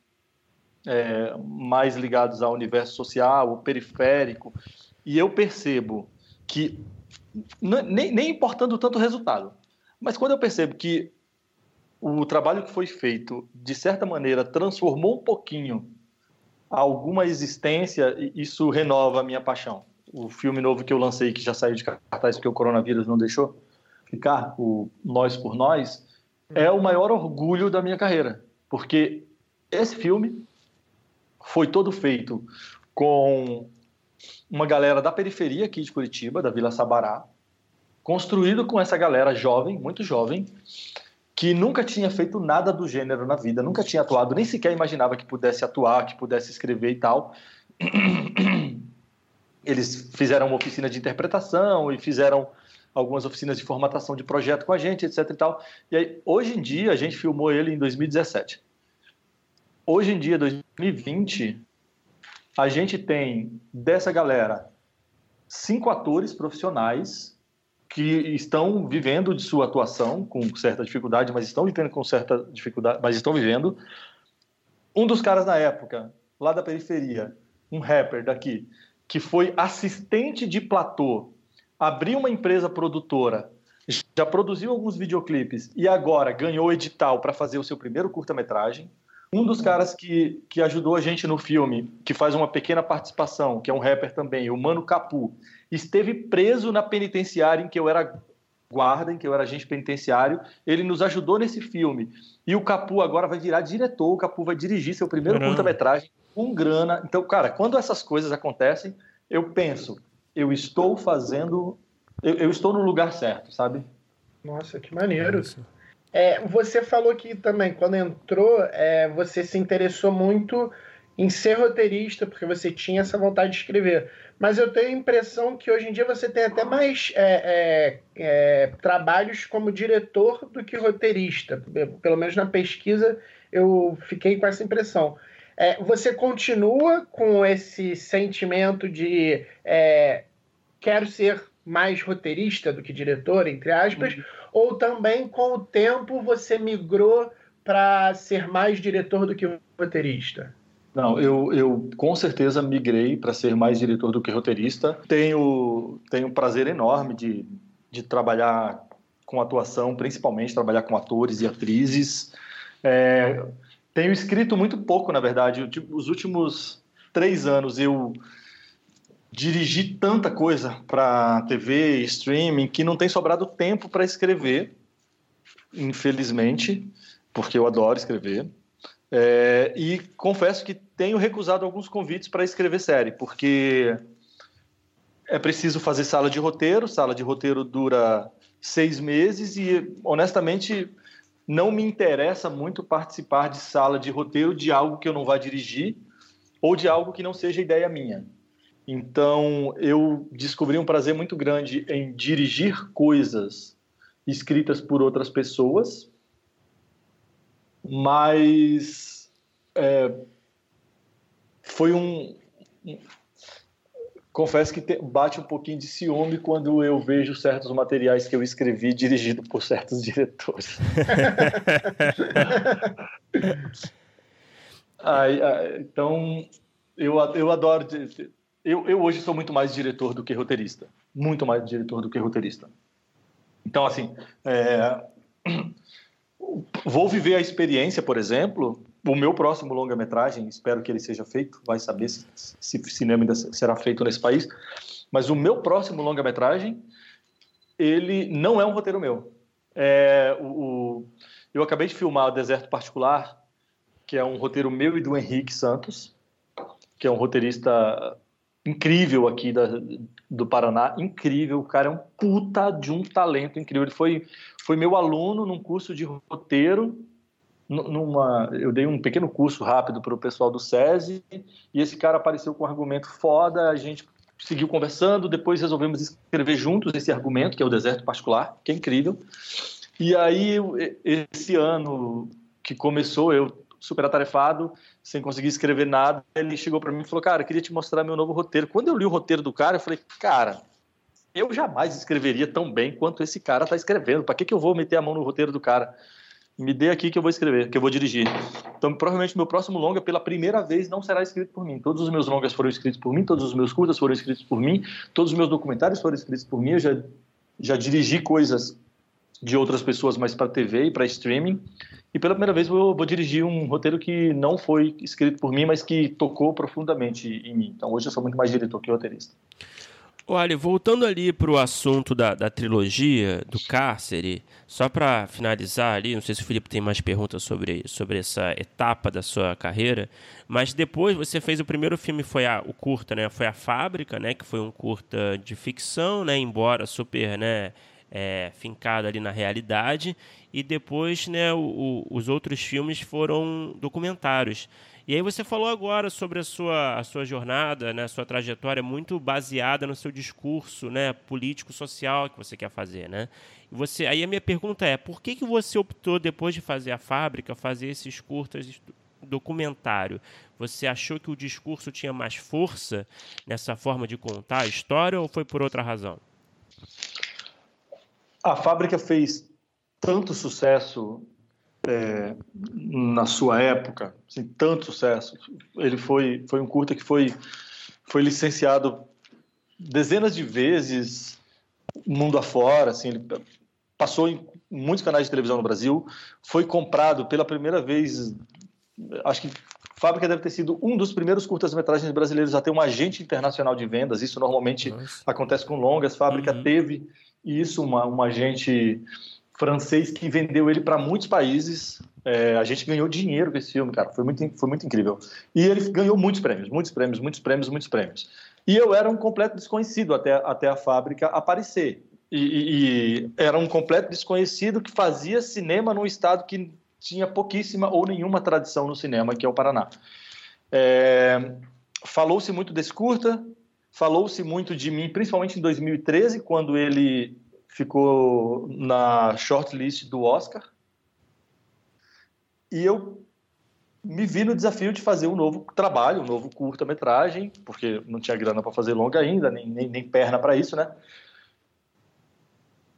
é, mais ligados ao universo social, o periférico, e eu percebo que, nem, nem importando tanto o resultado, mas quando eu percebo que o trabalho que foi feito, de certa maneira, transformou um pouquinho alguma existência, isso renova a minha paixão. O filme novo que eu lancei, que já saiu de cartaz porque o coronavírus não deixou ficar, o Nós por Nós, é o maior orgulho da minha carreira, porque esse filme foi todo feito com uma galera da periferia aqui de Curitiba, da Vila Sabará, construído com essa galera jovem, muito jovem, que nunca tinha feito nada do gênero na vida, nunca tinha atuado, nem sequer imaginava que pudesse atuar, que pudesse escrever e tal. Eles fizeram uma oficina de interpretação e fizeram algumas oficinas de formatação de projeto com a gente, etc e tal. E aí, hoje em dia, a gente filmou ele em 2017. Hoje em dia, 2020, a gente tem dessa galera cinco atores profissionais que estão vivendo de sua atuação com certa dificuldade, mas estão vivendo com certa dificuldade, mas estão vivendo. Um dos caras na época, lá da periferia, um rapper daqui, que foi assistente de platô, abriu uma empresa produtora, já produziu alguns videoclipes e agora ganhou edital para fazer o seu primeiro curta-metragem. Um dos caras que, que ajudou a gente no filme, que faz uma pequena participação, que é um rapper também, o Mano Capu, esteve preso na penitenciária em que eu era guarda, em que eu era agente penitenciário. Ele nos ajudou nesse filme. E o Capu agora vai virar diretor, o Capu vai dirigir seu primeiro curta-metragem com grana. Então, cara, quando essas coisas acontecem, eu penso, eu estou fazendo, eu, eu estou no lugar certo, sabe? Nossa, que maneiro. É, você falou que também, quando entrou, é, você se interessou muito em ser roteirista, porque você tinha essa vontade de escrever mas eu tenho a impressão que hoje em dia você tem até mais é, é, é, trabalhos como diretor do que roteirista. Pelo menos na pesquisa eu fiquei com essa impressão. É, você continua com esse sentimento de é, quero ser mais roteirista do que diretor, entre aspas, uhum. Ou também com o tempo você migrou para ser mais diretor do que roteirista? Não, eu, eu com certeza migrei para ser mais diretor do que roteirista. Tenho, tenho um prazer enorme de, de trabalhar com atuação, principalmente trabalhar com atores e atrizes. É, tenho escrito muito pouco, na verdade. Os últimos três anos eu dirigi tanta coisa para TV, streaming, que não tem sobrado tempo para escrever, infelizmente, porque eu adoro escrever. É, e confesso que tenho recusado alguns convites para escrever série, porque é preciso fazer sala de roteiro. Sala de roteiro dura seis meses e, honestamente, não me interessa muito participar de sala de roteiro de algo que eu não vá dirigir ou de algo que não seja ideia minha. Então, eu descobri um prazer muito grande em dirigir coisas escritas por outras pessoas mas é, foi um, confesso que te, bate um pouquinho de ciúme quando eu vejo certos materiais que eu escrevi dirigido por certos diretores. aí, aí, então eu, eu adoro eu, eu hoje sou muito mais diretor do que roteirista muito mais diretor do que roteirista então assim é, vou viver a experiência, por exemplo, o meu próximo longa-metragem, espero que ele seja feito, vai saber se, se cinema ainda será feito nesse país, mas o meu próximo longa-metragem, ele não é um roteiro meu. É, o, o, eu acabei de filmar o Deserto Particular, que é um roteiro meu e do Henrique Santos, que é um roteirista incrível aqui da, do Paraná, incrível, o cara é um puta de um talento incrível. Ele foi, foi meu aluno num curso de roteiro numa, eu dei um pequeno curso rápido para o pessoal do SESI e esse cara apareceu com um argumento foda, a gente seguiu conversando, depois resolvemos escrever juntos esse argumento, que é o Deserto Particular, que é incrível. E aí, esse ano que começou, eu super atarefado, sem conseguir escrever nada, ele chegou para mim e falou, cara, queria te mostrar meu novo roteiro. Quando eu li o roteiro do cara, eu falei, cara, eu jamais escreveria tão bem quanto esse cara está escrevendo. Para que, que eu vou meter a mão no roteiro do cara? me dê aqui que eu vou escrever, que eu vou dirigir. Então, provavelmente, meu próximo longa, pela primeira vez, não será escrito por mim. Todos os meus longas foram escritos por mim, todos os meus curtas foram escritos por mim, todos os meus documentários foram escritos por mim. Eu já, já dirigi coisas de outras pessoas, mas para TV e para streaming. E pela primeira vez, eu vou dirigir um roteiro que não foi escrito por mim, mas que tocou profundamente em mim. Então, hoje eu sou muito mais diretor que roteirista. Olha, voltando ali para o assunto da, da trilogia, do cárcere, só para finalizar ali, não sei se o Felipe tem mais perguntas sobre, sobre essa etapa da sua carreira, mas depois você fez o primeiro filme, foi a, o curta, né? Foi a Fábrica, né? Que foi um curta de ficção, né? Embora super, né? É, ali na realidade, e depois né, o, o, os outros filmes foram documentários. E aí você falou agora sobre a sua, a sua jornada, né, a sua trajetória muito baseada no seu discurso né, político-social que você quer fazer. Né? E você, aí a minha pergunta é, por que, que você optou, depois de fazer a fábrica, fazer esses curtas documentário? Você achou que o discurso tinha mais força nessa forma de contar a história ou foi por outra razão? A fábrica fez tanto sucesso é, na sua época, assim, tanto sucesso. Ele foi, foi um curta que foi, foi licenciado dezenas de vezes mundo afora, assim, ele passou em muitos canais de televisão no Brasil, foi comprado pela primeira vez, acho que Fábrica deve ter sido um dos primeiros curtas-metragens brasileiros a ter um agente internacional de vendas. Isso normalmente Nossa. acontece com longas. Fábrica uhum. teve isso, uma, um agente francês que vendeu ele para muitos países. É, a gente ganhou dinheiro com esse filme, cara. Foi muito, foi muito incrível. E ele ganhou muitos prêmios, muitos prêmios, muitos prêmios, muitos prêmios. E eu era um completo desconhecido até, até a fábrica aparecer. E, e, e era um completo desconhecido que fazia cinema num estado que tinha pouquíssima ou nenhuma tradição no cinema, que é o Paraná. É, Falou-se muito desse curta, falou-se muito de mim, principalmente em 2013, quando ele ficou na shortlist do Oscar. E eu me vi no desafio de fazer um novo trabalho, um novo curta-metragem, porque não tinha grana para fazer longa ainda, nem, nem, nem perna para isso, né?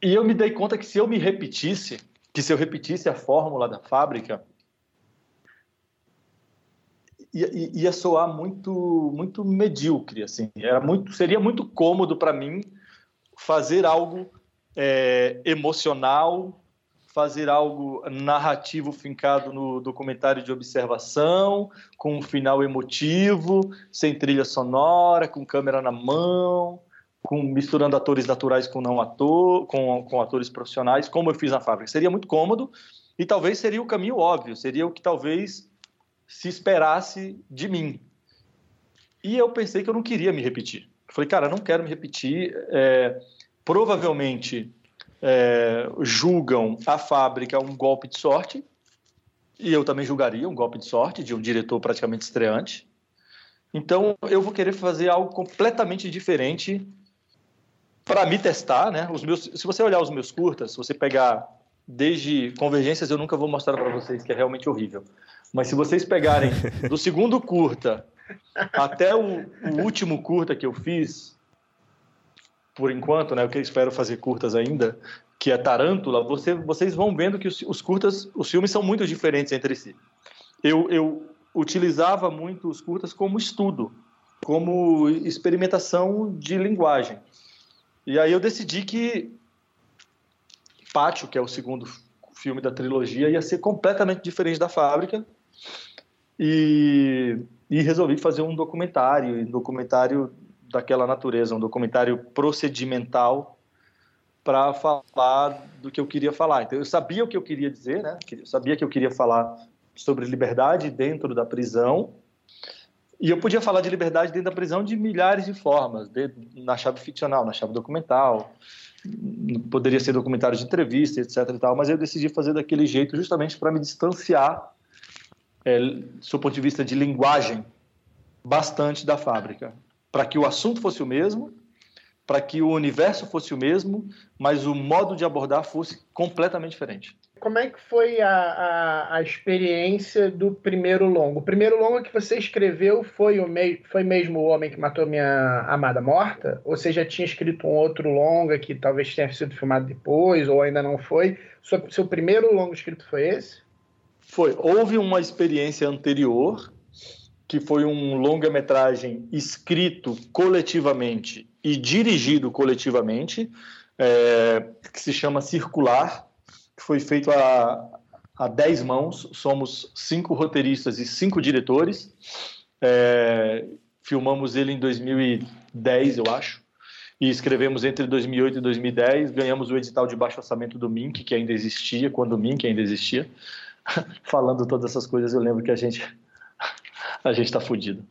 E eu me dei conta que se eu me repetisse, que se eu repetisse a fórmula da fábrica, ia, ia soar muito muito medíocre, assim. Era muito, seria muito cômodo para mim fazer algo é, emocional, fazer algo narrativo fincado no documentário de observação, com um final emotivo, sem trilha sonora, com câmera na mão, com misturando atores naturais com não ator, com, com atores profissionais, como eu fiz na fábrica. Seria muito cômodo e talvez seria o caminho óbvio, seria o que talvez se esperasse de mim. E eu pensei que eu não queria me repetir. Falei, cara, não quero me repetir. É, provavelmente é, julgam a fábrica um golpe de sorte, e eu também julgaria um golpe de sorte de um diretor praticamente estreante. Então eu vou querer fazer algo completamente diferente para me testar, né? Os meus, se você olhar os meus curtas, se você pegar desde Convergências, eu nunca vou mostrar para vocês que é realmente horrível. Mas se vocês pegarem do segundo curta até o, o último curta que eu fiz, por enquanto, né, o que eu espero fazer curtas ainda, que é Tarântula, você, vocês vão vendo que os, os, curtas, os filmes são muito diferentes entre si. Eu, eu utilizava muito os curtas como estudo, como experimentação de linguagem. E aí eu decidi que Pátio, que é o segundo filme da trilogia, ia ser completamente diferente da Fábrica. e, e resolvi fazer um documentário, um documentário daquela natureza, um documentário procedimental para falar do que eu queria falar. Então eu sabia o que eu queria dizer, né? Eu sabia que eu queria falar sobre liberdade dentro da prisão. E eu podia falar de liberdade dentro da prisão de milhares de formas, de, na chave ficcional, na chave documental, poderia ser documentário de entrevista, etc. E tal, mas eu decidi fazer daquele jeito justamente para me distanciar, é, do ponto de vista de linguagem, bastante da fábrica, para que o assunto fosse o mesmo, para que o universo fosse o mesmo, mas o modo de abordar fosse completamente diferente. Como é que foi a, a, a experiência do primeiro longo? O primeiro longo que você escreveu foi, o mei, foi mesmo O Homem que Matou Minha Amada Morta? Ou você já tinha escrito um outro longa que talvez tenha sido filmado depois, ou ainda não foi? Seu, seu primeiro longo escrito foi esse? Foi. Houve uma experiência anterior que foi um longa-metragem escrito coletivamente e dirigido coletivamente, é, que se chama Circular, que foi feito a, a dez mãos. Somos cinco roteiristas e cinco diretores. É, filmamos ele em 2010, eu acho, e escrevemos entre 2008 e 2010. Ganhamos o edital de baixo orçamento do Mink, que ainda existia, quando o Mink ainda existia. Falando todas essas coisas, eu lembro que a gente a gente está fudido.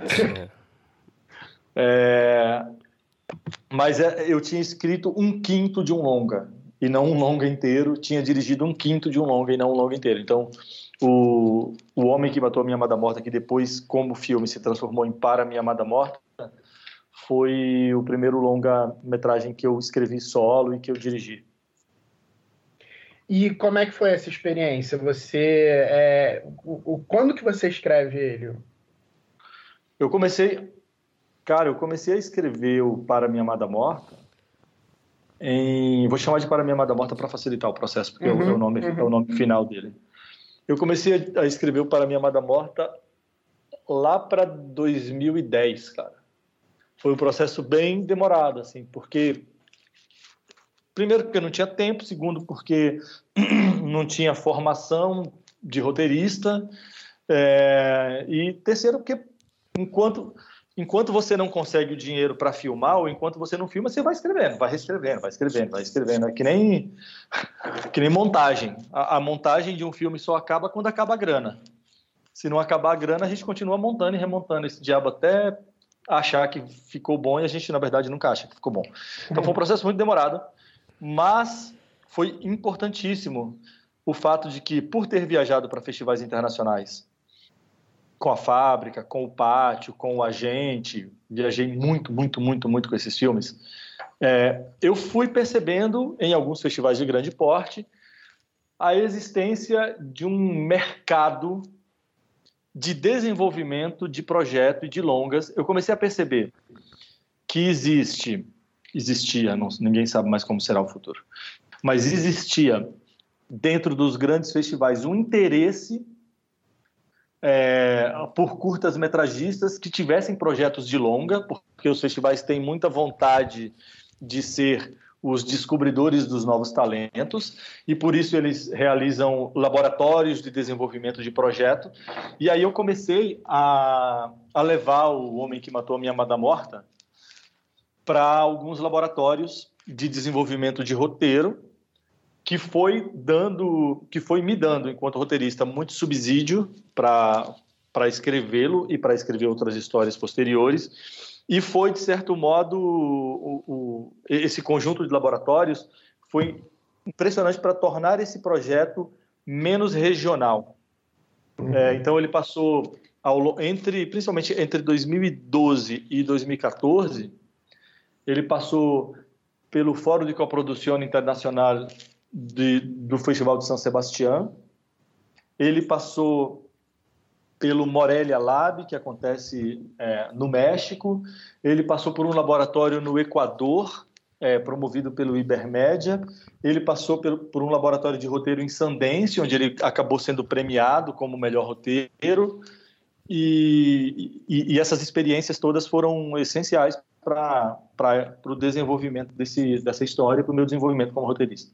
É. é, mas é, eu tinha escrito um quinto de um longa e não um longa inteiro. Tinha dirigido um quinto de um longa e não um longa inteiro. Então, o, o Homem que Matou a Minha Amada Morta, que depois, como filme, se transformou em Para a Minha Amada Morta, foi o primeiro longa-metragem que eu escrevi solo e que eu dirigi. E como é que foi essa experiência? Você, é, o, o, quando que você escreve ele? Eu comecei, cara, eu comecei a escrever o Para Minha Amada Morta em, vou chamar de Para Minha Amada Morta para facilitar o processo, porque uhum, é, o uhum, nome, uhum. é o nome final dele. Eu comecei a escrever o Para Minha Amada Morta lá para 2010, cara. Foi um processo bem demorado, assim, porque Primeiro, porque não tinha tempo. Segundo, porque não tinha formação de roteirista. É, e terceiro, porque enquanto, enquanto você não consegue o dinheiro para filmar, ou enquanto você não filma, você vai escrevendo, vai reescrevendo, vai escrevendo, vai escrevendo. É que nem, que nem montagem. A, a montagem de um filme só acaba quando acaba a grana. Se não acabar a grana, a gente continua montando e remontando esse diabo até achar que ficou bom e a gente, na verdade, nunca acha que ficou bom. Então foi um processo muito demorado mas foi importantíssimo o fato de que, por ter viajado para festivais internacionais, com a fábrica, com o pátio, com o agente, viajei muito, muito, muito, muito com esses filmes. É, eu fui percebendo em alguns festivais de grande porte a existência de um mercado de desenvolvimento de projeto e de longas. Eu comecei a perceber que existe existia, não, ninguém sabe mais como será o futuro, mas existia dentro dos grandes festivais um interesse é, por curtas metragistas que tivessem projetos de longa, porque os festivais têm muita vontade de ser os descobridores dos novos talentos e por isso eles realizam laboratórios de desenvolvimento de projeto. E aí eu comecei a, a levar o Homem que Matou a Minha Amada Morta para alguns laboratórios de desenvolvimento de roteiro que foi dando, que foi me dando enquanto roteirista muito subsídio para para escrevê-lo e para escrever outras histórias posteriores e foi de certo modo o, o, esse conjunto de laboratórios foi impressionante para tornar esse projeto menos regional. Uhum. É, então ele passou ao, entre principalmente entre 2012 e 2014 ele passou pelo Fórum de Coprodução Internacional de, do Festival de São Sebastião. Ele passou pelo Morelia Lab, que acontece é, no México. Ele passou por um laboratório no Equador, é, promovido pelo Ibermédia. Ele passou por, por um laboratório de roteiro em Sundance, onde ele acabou sendo premiado como melhor roteiro. E, e, e essas experiências todas foram essenciais para o desenvolvimento desse, dessa história, para o meu desenvolvimento como roteirista.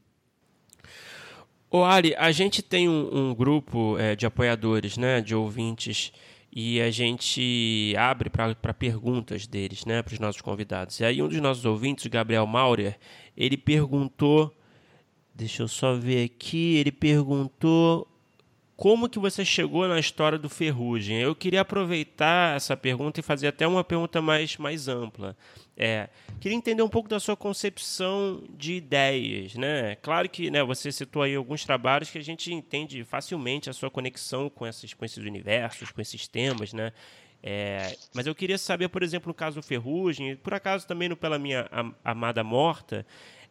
Ô Ali, a gente tem um, um grupo é, de apoiadores, né, de ouvintes, e a gente abre para perguntas deles, né, para os nossos convidados. E aí um dos nossos ouvintes, o Gabriel Maurer, ele perguntou, deixa eu só ver aqui, ele perguntou como que você chegou na história do Ferrugem? Eu queria aproveitar essa pergunta e fazer até uma pergunta mais, mais ampla. É, queria entender um pouco da sua concepção de ideias, né? Claro que né, você citou aí alguns trabalhos que a gente entende facilmente a sua conexão com esses, com esses universos, com esses temas, né? É, mas eu queria saber, por exemplo, no caso do Ferrugem, por acaso também no Pela Minha Amada Morta,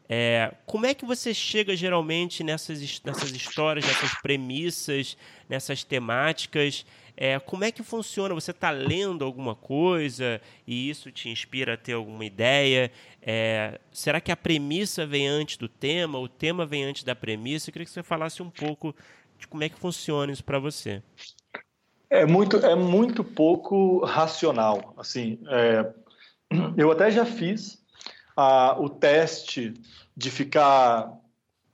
é, como é que você chega geralmente nessas, nessas histórias, nessas premissas, nessas temáticas? É, como é que funciona? Você está lendo alguma coisa e isso te inspira a ter alguma ideia? É, será que a premissa vem antes do tema? O tema vem antes da premissa? Eu queria que você falasse um pouco de como é que funciona isso para você. É muito, é muito pouco racional. Assim, é, eu até já fiz o teste de ficar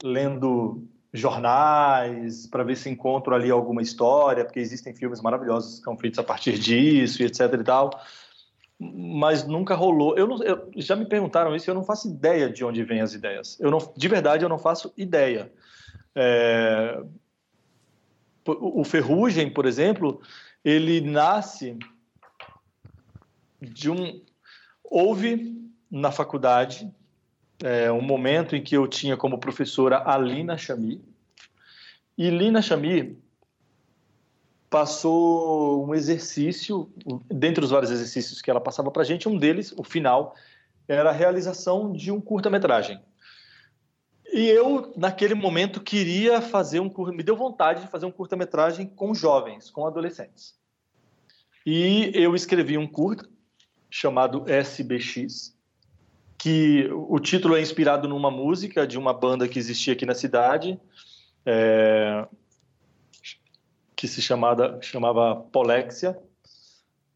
lendo jornais para ver se encontro ali alguma história, porque existem filmes maravilhosos que são feitos a partir disso e etc e tal, mas nunca rolou. Eu, não, eu já me perguntaram isso, eu não faço ideia de onde vêm as ideias. Eu não, de verdade, eu não faço ideia. É, o Ferrugem, por exemplo, ele nasce de um houve na faculdade é, um momento em que eu tinha como professora a Lina Chami. E Lina Chami passou um exercício, dentre os vários exercícios que ela passava para a gente, um deles, o final, era a realização de um curta-metragem. E eu, naquele momento, queria fazer um me deu vontade de fazer um curta-metragem com jovens, com adolescentes. E eu escrevi um curta chamado SBX, que o título é inspirado numa música de uma banda que existia aqui na cidade, é, que se chamada, chamava Polexia.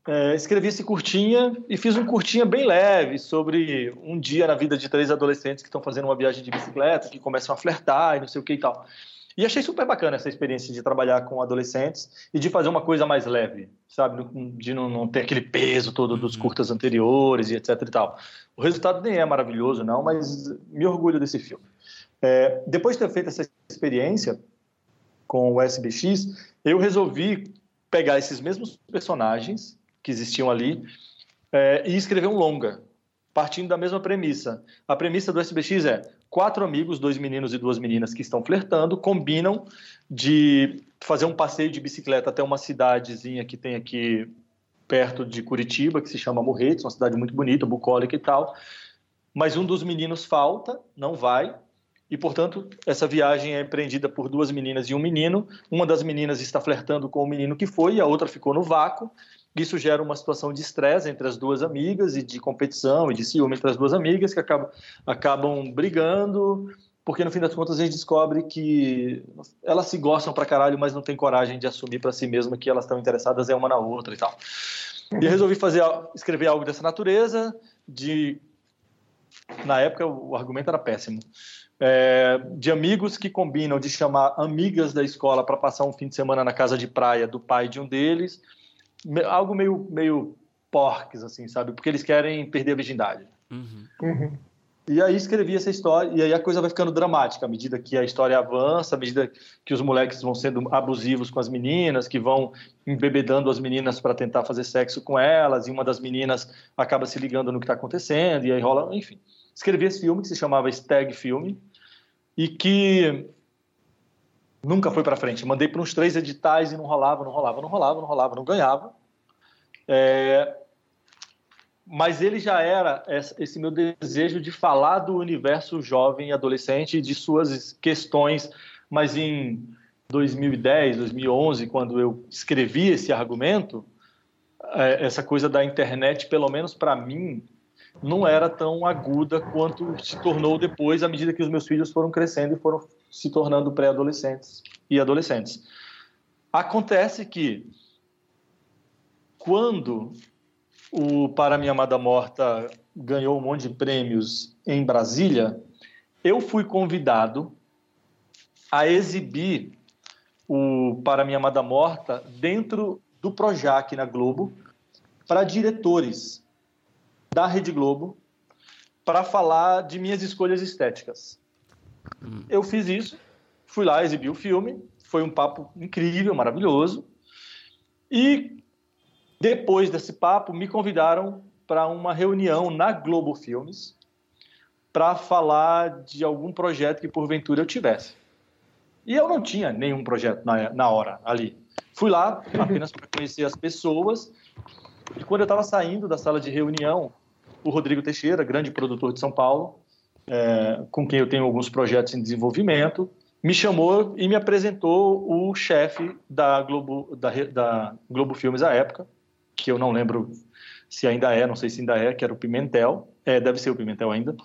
É, escrevi esse curtinha e fiz um curtinha bem leve sobre um dia na vida de três adolescentes que estão fazendo uma viagem de bicicleta, que começam a flertar e não sei o que e tal. E achei super bacana essa experiência de trabalhar com adolescentes e de fazer uma coisa mais leve, sabe? De não, não ter aquele peso todo dos uhum. curtas anteriores e etc e tal. O resultado nem é maravilhoso, não, mas me orgulho desse filme. É, depois de ter feito essa experiência com o SBX, eu resolvi pegar esses mesmos personagens que existiam ali é, e escrever um longa, partindo da mesma premissa. A premissa do SBX é quatro amigos, dois meninos e duas meninas que estão flertando, combinam de fazer um passeio de bicicleta até uma cidadezinha que tem aqui perto de Curitiba, que se chama Morretes, uma cidade muito bonita, bucólica e tal. Mas um dos meninos falta, não vai, e, portanto, essa viagem é empreendida por duas meninas e um menino. Uma das meninas está flertando com o menino que foi e a outra ficou no vácuo. Isso gera uma situação de estresse entre as duas amigas e de competição e de ciúme entre as duas amigas que acabam, acabam brigando, porque no fim das contas a gente descobre que elas se gostam pra caralho, mas não tem coragem de assumir para si mesma que elas estão interessadas é uma na outra e tal. E resolvi fazer escrever algo dessa natureza, de na época o argumento era péssimo. É, de amigos que combinam de chamar amigas da escola para passar um fim de semana na casa de praia do pai de um deles algo meio, meio porques, assim, sabe? Porque eles querem perder a virgindade. Uhum. Uhum. E aí escrevi essa história, e aí a coisa vai ficando dramática à medida que a história avança, à medida que os moleques vão sendo abusivos com as meninas, que vão embebedando as meninas para tentar fazer sexo com elas, e uma das meninas acaba se ligando no que está acontecendo, e aí rola, enfim. Escrevi esse filme que se chamava Stag Filme, e que Nunca foi para frente. Mandei para uns três editais e não rolava, não rolava, não rolava, não rolava, não ganhava. É... Mas ele já era esse meu desejo de falar do universo jovem e adolescente de suas questões. Mas em 2010, 2011, quando eu escrevi esse argumento, é, essa coisa da internet, pelo menos para mim, não era tão aguda quanto se tornou depois, à medida que os meus filhos foram crescendo e foram se tornando pré-adolescentes e adolescentes. Acontece que quando o Para Minha Amada Morta ganhou um monte de prêmios em Brasília, eu fui convidado a exibir o Para Minha Amada Morta dentro do Projac na Globo para diretores da Rede Globo para falar de minhas escolhas estéticas. Eu fiz isso, fui lá, exibi o filme, foi um papo incrível, maravilhoso. E depois desse papo, me convidaram para uma reunião na Globo Filmes para falar de algum projeto que porventura eu tivesse. E eu não tinha nenhum projeto na, na hora ali. Fui lá apenas para conhecer as pessoas. E quando eu estava saindo da sala de reunião, o Rodrigo Teixeira, grande produtor de São Paulo, é, com quem eu tenho alguns projetos em desenvolvimento, me chamou e me apresentou o chefe da Globo, da, da Globo Filmes à época, que eu não lembro se ainda é, não sei se ainda é, que era o Pimentel, é, deve ser o Pimentel ainda.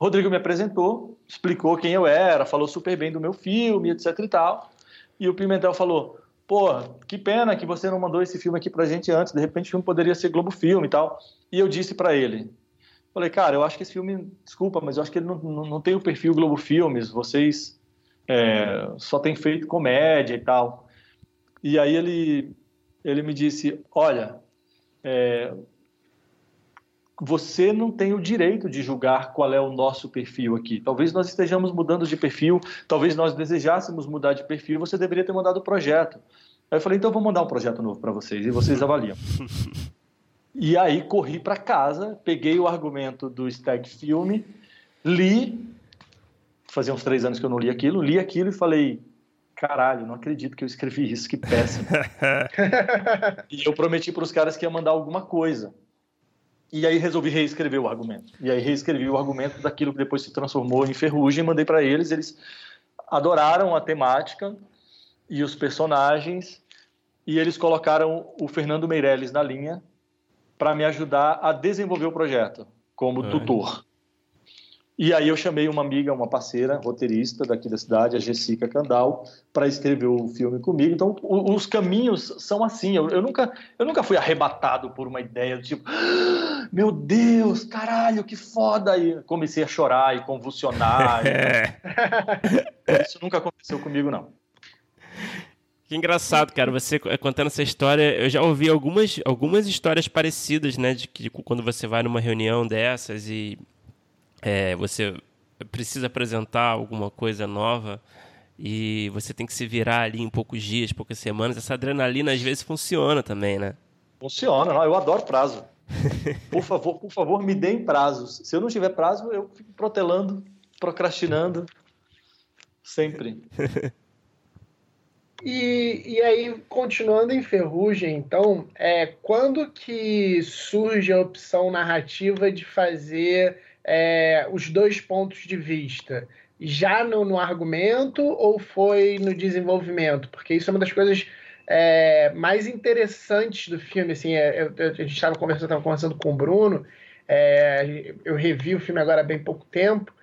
Rodrigo me apresentou, explicou quem eu era, falou super bem do meu filme, etc e tal. E o Pimentel falou: pô, que pena que você não mandou esse filme aqui pra gente antes, de repente o filme poderia ser Globo Filme e tal. E eu disse para ele, falei, cara, eu acho que esse filme, desculpa, mas eu acho que ele não, não, não tem o perfil Globo Filmes, vocês é, só têm feito comédia e tal. E aí ele, ele me disse, olha, é, você não tem o direito de julgar qual é o nosso perfil aqui. Talvez nós estejamos mudando de perfil, talvez nós desejássemos mudar de perfil, você deveria ter mandado o projeto. Aí eu falei, então eu vou mandar um projeto novo para vocês e vocês avaliam. e aí corri para casa, peguei o argumento do Stag Filme, li, fazia uns três anos que eu não li aquilo, li aquilo e falei, caralho, não acredito que eu escrevi isso, que péssimo. e eu prometi para os caras que ia mandar alguma coisa. E aí resolvi reescrever o argumento. E aí reescrevi o argumento daquilo que depois se transformou em Ferrugem, mandei para eles, eles adoraram a temática e os personagens, e eles colocaram o Fernando Meirelles na linha para me ajudar a desenvolver o projeto como é. tutor. E aí eu chamei uma amiga, uma parceira, roteirista daqui da cidade, a Jessica Candal, para escrever o filme comigo. Então, o, os caminhos são assim. Eu, eu, nunca, eu nunca fui arrebatado por uma ideia do tipo, ah, meu Deus, caralho, que foda! E comecei a chorar e convulsionar. e... Isso nunca aconteceu comigo, não. Que engraçado, cara. Você contando essa história, eu já ouvi algumas, algumas histórias parecidas, né? De que quando você vai numa reunião dessas e é, você precisa apresentar alguma coisa nova e você tem que se virar ali em poucos dias, poucas semanas. Essa adrenalina às vezes funciona também, né? Funciona, não, eu adoro prazo. Por favor, por favor, me deem prazos. Se eu não tiver prazo, eu fico protelando, procrastinando sempre. E, e aí, continuando em Ferrugem, então, é, quando que surge a opção narrativa de fazer é, os dois pontos de vista? Já no, no, argumento ou foi no desenvolvimento? Porque isso é uma das coisas é, mais interessantes do filme. Assim, é, eu, a gente estava conversando, conversando com o Bruno, é, eu revi o filme agora há bem pouco tempo,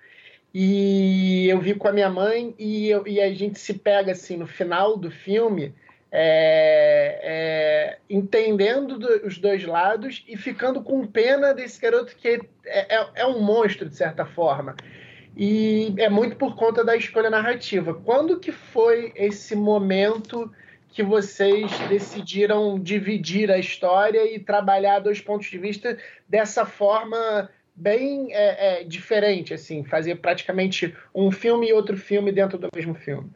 e eu vi com a minha mãe e, eu, e a gente se pega assim no final do filme é, é, entendendo do, os dois lados e ficando com pena desse garoto que é, é, é, um monstro, de certa forma. E é muito por conta da escolha narrativa. Quando que foi esse momento que vocês decidiram dividir a história e trabalhar dois pontos de vista dessa forma bem é, é, diferente, assim, fazer praticamente um filme e outro filme dentro do mesmo filme?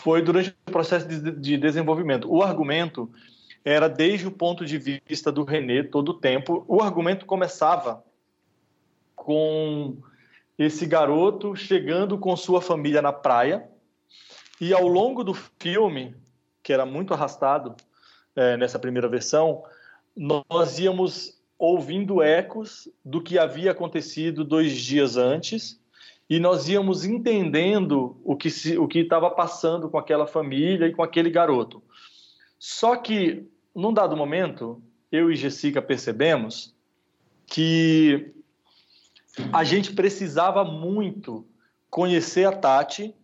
foi durante o processo de, de desenvolvimento. O argumento era desde o ponto de vista do René todo o tempo. O argumento começava com esse garoto chegando com sua família na praia e ao longo do filme, que era muito arrastado é, nessa primeira versão, nós íamos ouvindo ecos do que havia acontecido dois dias antes e nós íamos entendendo o que se, o que estava passando com aquela família e com aquele garoto. Só que num dado momento, eu e Jessica percebemos que a gente precisava muito conhecer a Tati,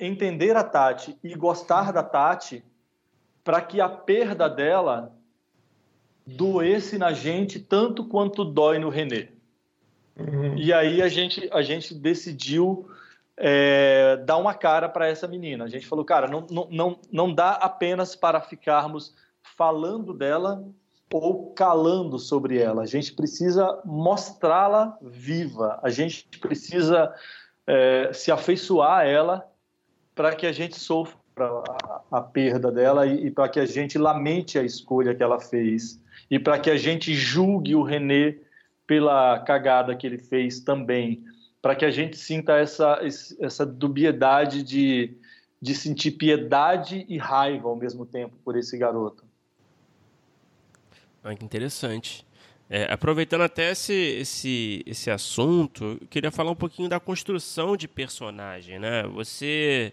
entender a Tati e gostar da Tati para que a perda dela doesse na gente tanto quanto dói no Renê. Uhum. E aí a gente, a gente decidiu é, dar uma cara para essa menina. A gente falou, cara, não, não, não, não dá apenas para ficarmos falando dela ou calando sobre ela. A gente precisa mostrá-la viva. A gente precisa é, se afeiçoar a ela para que a gente sofra a, a perda dela e, e para que a gente lamente a escolha que ela fez e para que a gente julgue o René pela cagada que ele fez também, para que a gente sinta essa, essa dubiedade de, de sentir piedade e raiva ao mesmo tempo por esse garoto. Ah, que interessante. É, aproveitando até esse, esse, esse assunto, eu queria falar um pouquinho da construção de personagem. Né? Você,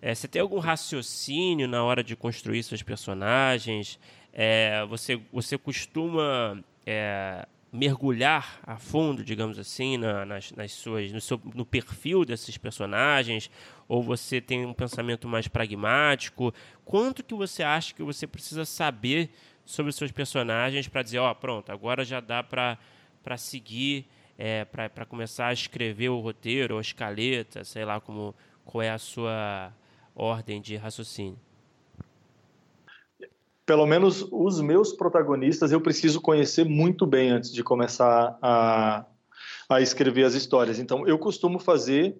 é, você tem algum raciocínio na hora de construir seus personagens? É, você, você costuma é, mergulhar a fundo, digamos assim, na, nas, nas, suas, no, seu, no perfil desses personagens? Ou você tem um pensamento mais pragmático? Quanto que você acha que você precisa saber sobre os seus personagens para dizer, ó, oh, pronto, agora já dá para seguir, é, para começar a escrever o roteiro, ou a escaleta, sei lá como, qual é a sua ordem de raciocínio? Pelo menos os meus protagonistas eu preciso conhecer muito bem antes de começar a, a escrever as histórias. Então, eu costumo fazer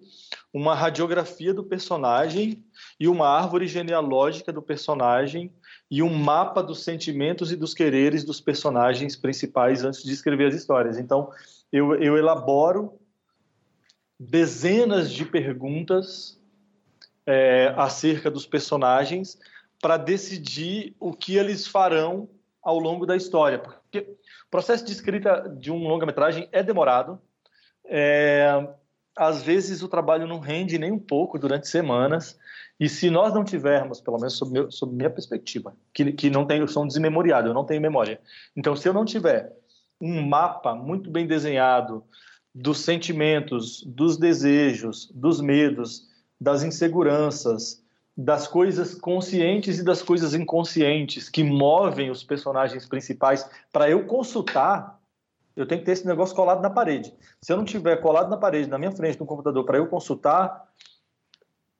uma radiografia do personagem e uma árvore genealógica do personagem e um mapa dos sentimentos e dos quereres dos personagens principais antes de escrever as histórias. Então, eu, eu elaboro dezenas de perguntas é, acerca dos personagens para decidir o que eles farão ao longo da história. Porque o processo de escrita de um longa-metragem é demorado. É, às vezes o trabalho não rende nem um pouco durante semanas. E se nós não tivermos, pelo menos sob, meu, sob minha perspectiva, que, que não tenho, sou um desmemoriado, eu não tenho memória. Então, se eu não tiver um mapa muito bem desenhado dos sentimentos, dos desejos, dos medos, das inseguranças, das coisas conscientes e das coisas inconscientes que movem os personagens principais para eu consultar, eu tenho que ter esse negócio colado na parede. Se eu não tiver colado na parede, na minha frente, no computador, para eu consultar,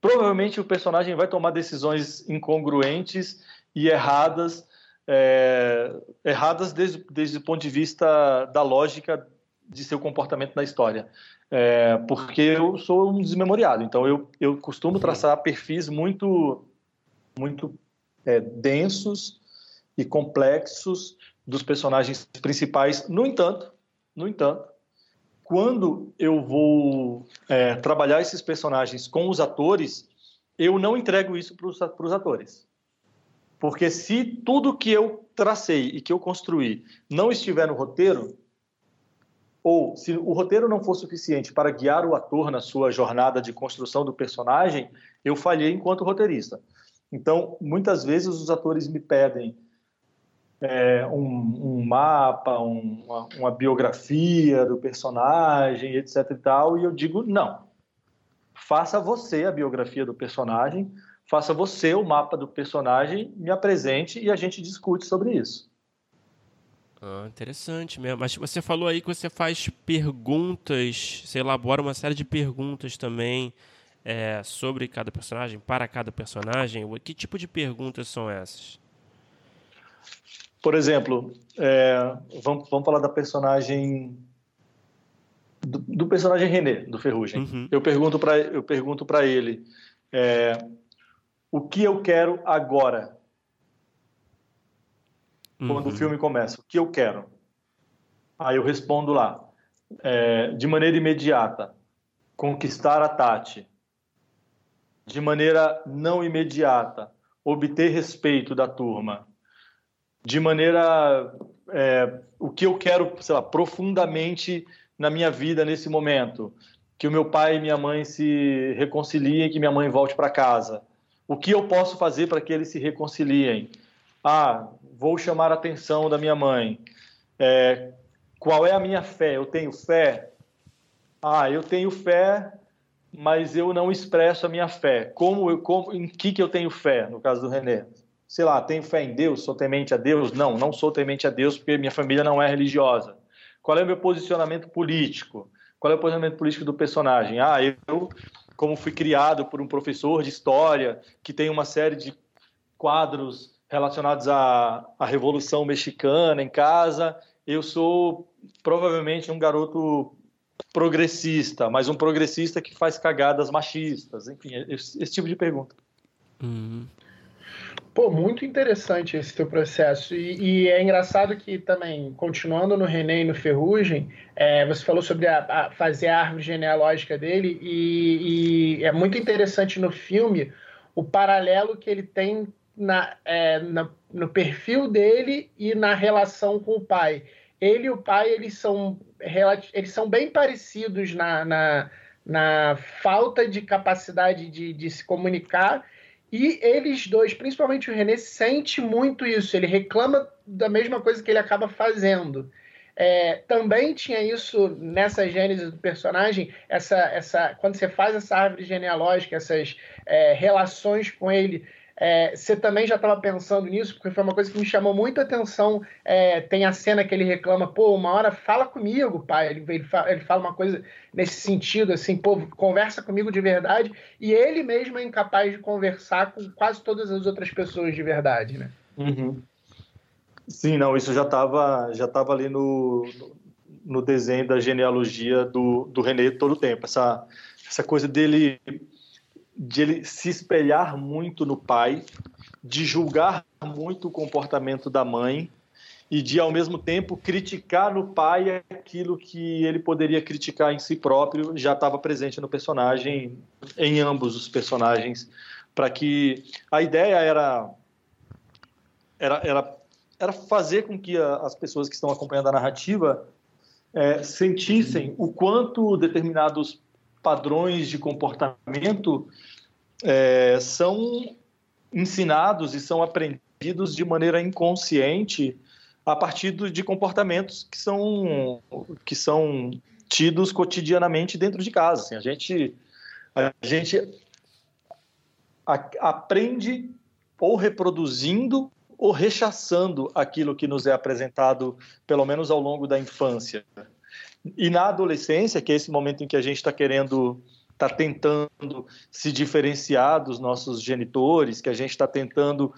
provavelmente o personagem vai tomar decisões incongruentes e erradas, é, erradas desde, desde o ponto de vista da lógica de seu comportamento na história. É, porque eu sou um desmemoriado, então eu, eu costumo traçar perfis muito, muito é, densos e complexos dos personagens principais. No entanto, no entanto, quando eu vou é, trabalhar esses personagens com os atores, eu não entrego isso para os atores. Porque se tudo que eu tracei e que eu construí não estiver no roteiro, ou se o roteiro não for suficiente para guiar o ator na sua jornada de construção do personagem, eu falhei enquanto roteirista. Então, muitas vezes os atores me pedem é, um, um, mapa, um, uma, uma, biografia do personagem, etc e tal, e eu digo não. Faça você a biografia do personagem, faça você o mapa do personagem, me apresente e a gente discute sobre isso. Ah, interessante mesmo. Mas você falou aí que você faz perguntas, você elabora uma série de perguntas também é, sobre cada personagem, para cada personagem. Que tipo de perguntas são essas? Por exemplo, é, vamos, vamos falar da personagem do, do, personagem René do Ferrugem. Uhum. Eu pergunto para eu pergunto para ele é, o que eu quero agora. Uhum. Quando o uhum. filme começa, o que eu quero? Aí eu respondo lá, é, de maneira imediata, conquistar a Tati. De maneira não imediata, obter respeito da turma de maneira é, o que eu quero, sei lá, profundamente na minha vida nesse momento, que o meu pai e minha mãe se reconciliem, que minha mãe volte para casa. O que eu posso fazer para que eles se reconciliem? Ah, vou chamar a atenção da minha mãe. É, qual é a minha fé? Eu tenho fé? Ah, eu tenho fé, mas eu não expresso a minha fé. Como eu, como, em que que eu tenho fé? No caso do René, sei lá, tenho fé em Deus, sou temente a Deus? Não, não sou temente a Deus porque minha família não é religiosa. Qual é o meu posicionamento político? Qual é o posicionamento político do personagem? Ah, eu como fui criado por um professor de história que tem uma série de quadros relacionados à, à Revolução Mexicana em casa. Eu sou provavelmente um garoto progressista, mas um progressista que faz cagadas machistas, enfim, esse, esse tipo de pergunta. Uhum. Pô, muito interessante esse teu processo. E, e, é engraçado que também, continuando no René e no Ferrugem, é, você falou sobre a, a fazer a árvore genealógica dele, e, e, é muito interessante no filme o paralelo que ele tem na, é, na, no perfil dele e na relação com o pai. Ele e o pai, eles são, eles são bem parecidos na, na, na falta de capacidade de, de se comunicar e eles dois, principalmente o René, sente muito isso. Ele reclama da mesma coisa que ele acaba fazendo. É, também tinha isso nessa gênese do personagem, essa, essa, quando você faz essa árvore genealógica, essas é, relações com ele, é, você também já estava pensando nisso, porque foi uma coisa que me chamou muita atenção. É, tem a cena que ele reclama, pô, uma hora fala comigo, pai. Ele, ele, fala, ele fala uma coisa nesse sentido, assim, pô, conversa comigo de verdade. E ele mesmo é incapaz de conversar com quase todas as outras pessoas de verdade, né? Uhum. Sim, não, isso já estava já tava ali no, no desenho da genealogia do, do René todo o tempo. Essa, essa coisa dele de ele se espelhar muito no pai, de julgar muito o comportamento da mãe e de ao mesmo tempo criticar no pai aquilo que ele poderia criticar em si próprio já estava presente no personagem em ambos os personagens para que a ideia era era, era, era fazer com que as pessoas que estão acompanhando a narrativa é, sentissem o quanto determinados padrões de comportamento é, são ensinados e são aprendidos de maneira inconsciente a partir de comportamentos que são, que são tidos cotidianamente dentro de casa. Assim, a gente, a gente a, aprende ou reproduzindo ou rechaçando aquilo que nos é apresentado, pelo menos ao longo da infância. E na adolescência, que é esse momento em que a gente está querendo, está tentando se diferenciar dos nossos genitores, que a gente está tentando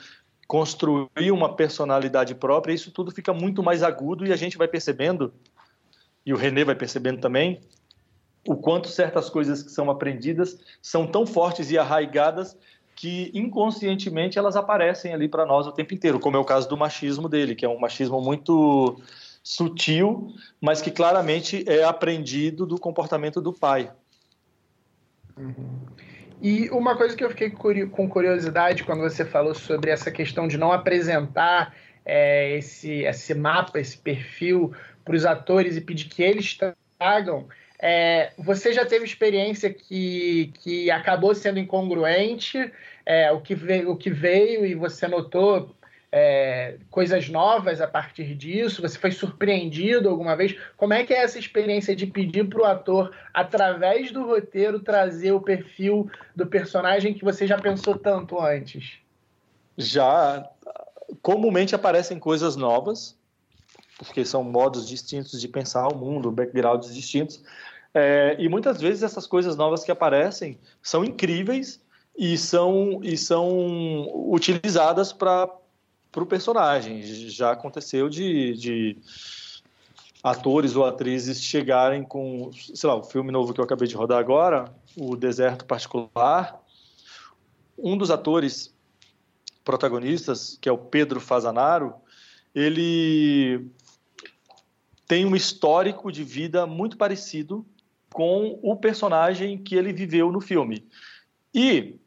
construir uma personalidade própria, isso tudo fica muito mais agudo e a gente vai percebendo, e o René vai percebendo também, o quanto certas coisas que são aprendidas são tão fortes e arraigadas que inconscientemente elas aparecem ali para nós o tempo inteiro, como é o caso do machismo dele, que é um machismo muito sutil, mas que claramente é aprendido do comportamento do pai. Uhum. E uma coisa que eu fiquei com curiosidade quando você falou sobre essa questão de não apresentar é, esse, esse mapa, esse perfil para os atores e pedir que eles tragam, é, você já teve experiência que, que acabou sendo incongruente, é, o, que veio, o que veio e você notou é, coisas novas a partir disso? Você foi surpreendido alguma vez? Como é que é essa experiência de pedir para o ator, através do roteiro, trazer o perfil do personagem que você já pensou tanto antes? Já. Comumente aparecem coisas novas, porque são modos distintos de pensar o mundo, backgrounds distintos. É, e muitas vezes essas coisas novas que aparecem são incríveis e são, e são utilizadas para para o personagem. Já aconteceu de, de atores ou atrizes chegarem com, sei lá, o filme novo que eu acabei de rodar agora, O Deserto Particular. Um dos atores protagonistas, que é o Pedro Fazanaro, ele tem um histórico de vida muito parecido com o personagem que ele viveu no filme. E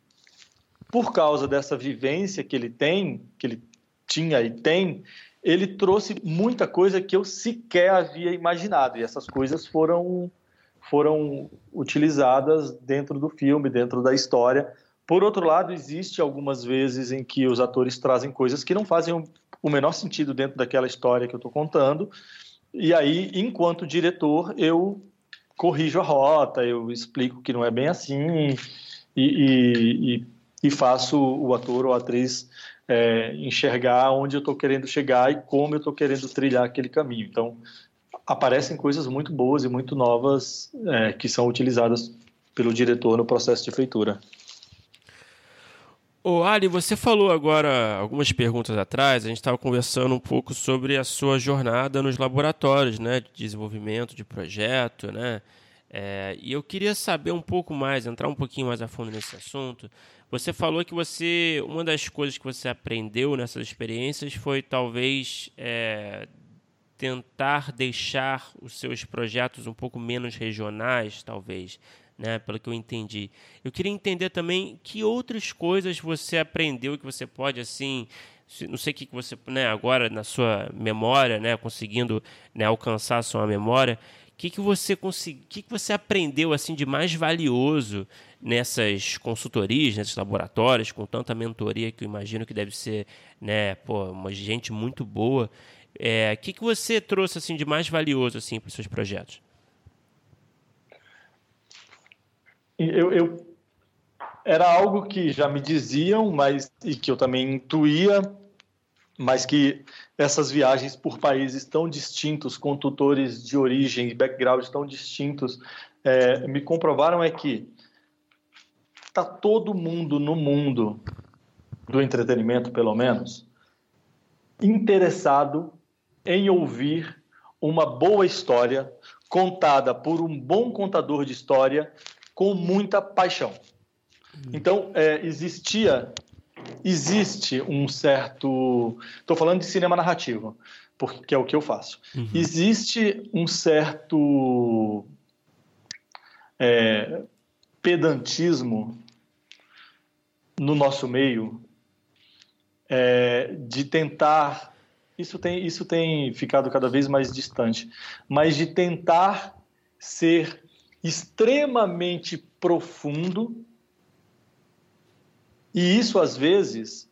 por causa dessa vivência que ele tem, que ele tinha e tem, ele trouxe muita coisa que eu sequer havia imaginado. E essas coisas foram, foram utilizadas dentro do filme, dentro da história. Por outro lado, existe algumas vezes em que os atores trazem coisas que não fazem o menor sentido dentro daquela história que eu estou contando. E aí, enquanto diretor, eu corrijo a rota, eu explico que não é bem assim e, e, e, faço o ator ou a atriz é, enxergar onde eu estou querendo chegar e como eu estou querendo trilhar aquele caminho. Então, aparecem coisas muito boas e muito novas é, que são utilizadas pelo diretor no processo de feitura. Ô Ali, você falou agora, algumas perguntas atrás, a gente estava conversando um pouco sobre a sua jornada nos laboratórios, né, de desenvolvimento de projeto, né, é, e eu queria saber um pouco mais, entrar um pouquinho mais a fundo nesse assunto. Você falou que você, uma das coisas que você aprendeu nessas experiências foi talvez é, tentar deixar os seus projetos um pouco menos regionais, talvez, né, pelo que eu entendi. Eu queria entender também que outras coisas você aprendeu que você pode assim, não sei o que você, né, agora na sua memória, né, conseguindo né, alcançar a sua memória, que, que você consegui, que, que você aprendeu assim de mais valioso nessas consultorias, nesses laboratórios, com tanta mentoria que eu imagino que deve ser, né, pô, uma gente muito boa. É, o que, que você trouxe assim de mais valioso assim para os seus projetos? Eu, eu, era algo que já me diziam, mas e que eu também intuía, mas que essas viagens por países tão distintos, com tutores de origem e background tão distintos, é, me comprovaram é que tá todo mundo no mundo do entretenimento, pelo menos, interessado em ouvir uma boa história contada por um bom contador de história com muita paixão. Hum. Então, é, existia, existe um certo. Estou falando de cinema narrativo, porque é o que eu faço. Uhum. Existe um certo é, pedantismo no nosso meio é, de tentar. Isso tem, isso tem ficado cada vez mais distante, mas de tentar ser extremamente profundo, e isso às vezes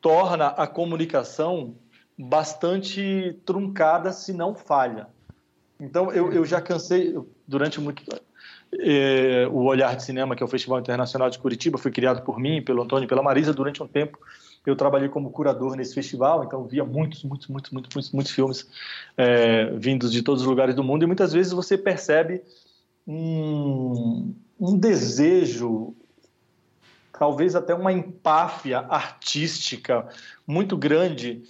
torna a comunicação bastante truncada, se não falha. Então eu, eu já cansei durante muito é, o Olhar de Cinema, que é o Festival Internacional de Curitiba, foi criado por mim, pelo Antônio e pela Marisa durante um tempo. Eu trabalhei como curador nesse festival, então via muitos, muitos, muitos, muitos, muitos, muitos filmes é, vindos de todos os lugares do mundo e muitas vezes você percebe um, um desejo, talvez até uma empáfia artística muito grande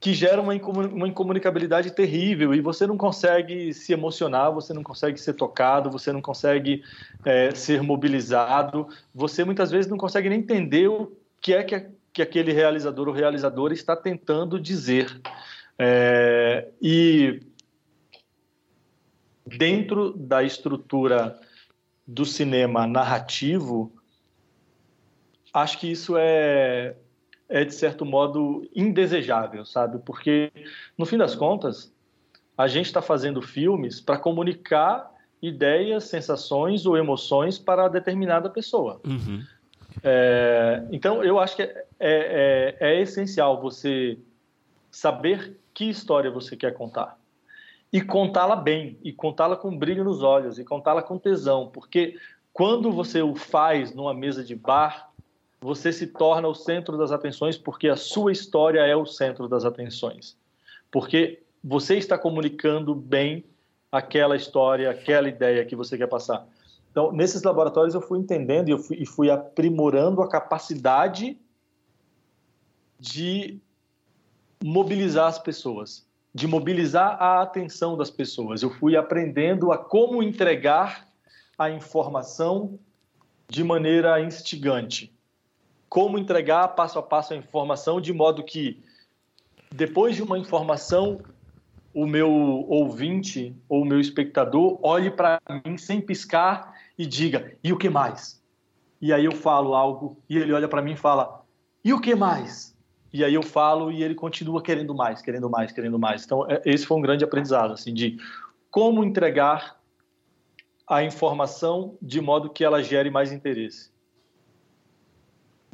que gera uma, incomunicabilidade terrível e você não consegue se emocionar, você não consegue ser tocado, você não consegue é, ser mobilizado, você muitas vezes não consegue nem entender o que é que, que aquele realizador ou realizadora está tentando dizer. É, e dentro da estrutura do cinema narrativo, acho que isso é, é de certo modo indesejável, sabe? Porque no fim das contas, a gente está fazendo filmes para comunicar ideias, sensações ou emoções para determinada pessoa. Uhum. É, então, eu acho que é, é, é, é essencial você saber que história você quer contar e contá-la bem, e contá-la com brilho nos olhos, e contá-la com tesão, porque quando você o faz numa mesa de bar, você se torna o centro das atenções, porque a sua história é o centro das atenções. Porque você está comunicando bem aquela história, aquela ideia que você quer passar. Então, nesses laboratórios eu fui entendendo e, fui, fui aprimorando a capacidade de mobilizar as pessoas de mobilizar a atenção das pessoas. Eu fui aprendendo a como entregar a informação de maneira instigante. Como entregar passo a passo a informação de modo que, depois de uma informação, o meu ouvinte ou o meu espectador olhe para mim sem piscar e diga: e o que mais? E aí eu falo algo e ele olha para mim e fala: e o que mais? e aí eu falo e ele continua querendo mais, querendo mais, querendo mais. Então, é, esse foi um grande aprendizado, assim, de como entregar a informação de modo que ela gere mais interesse.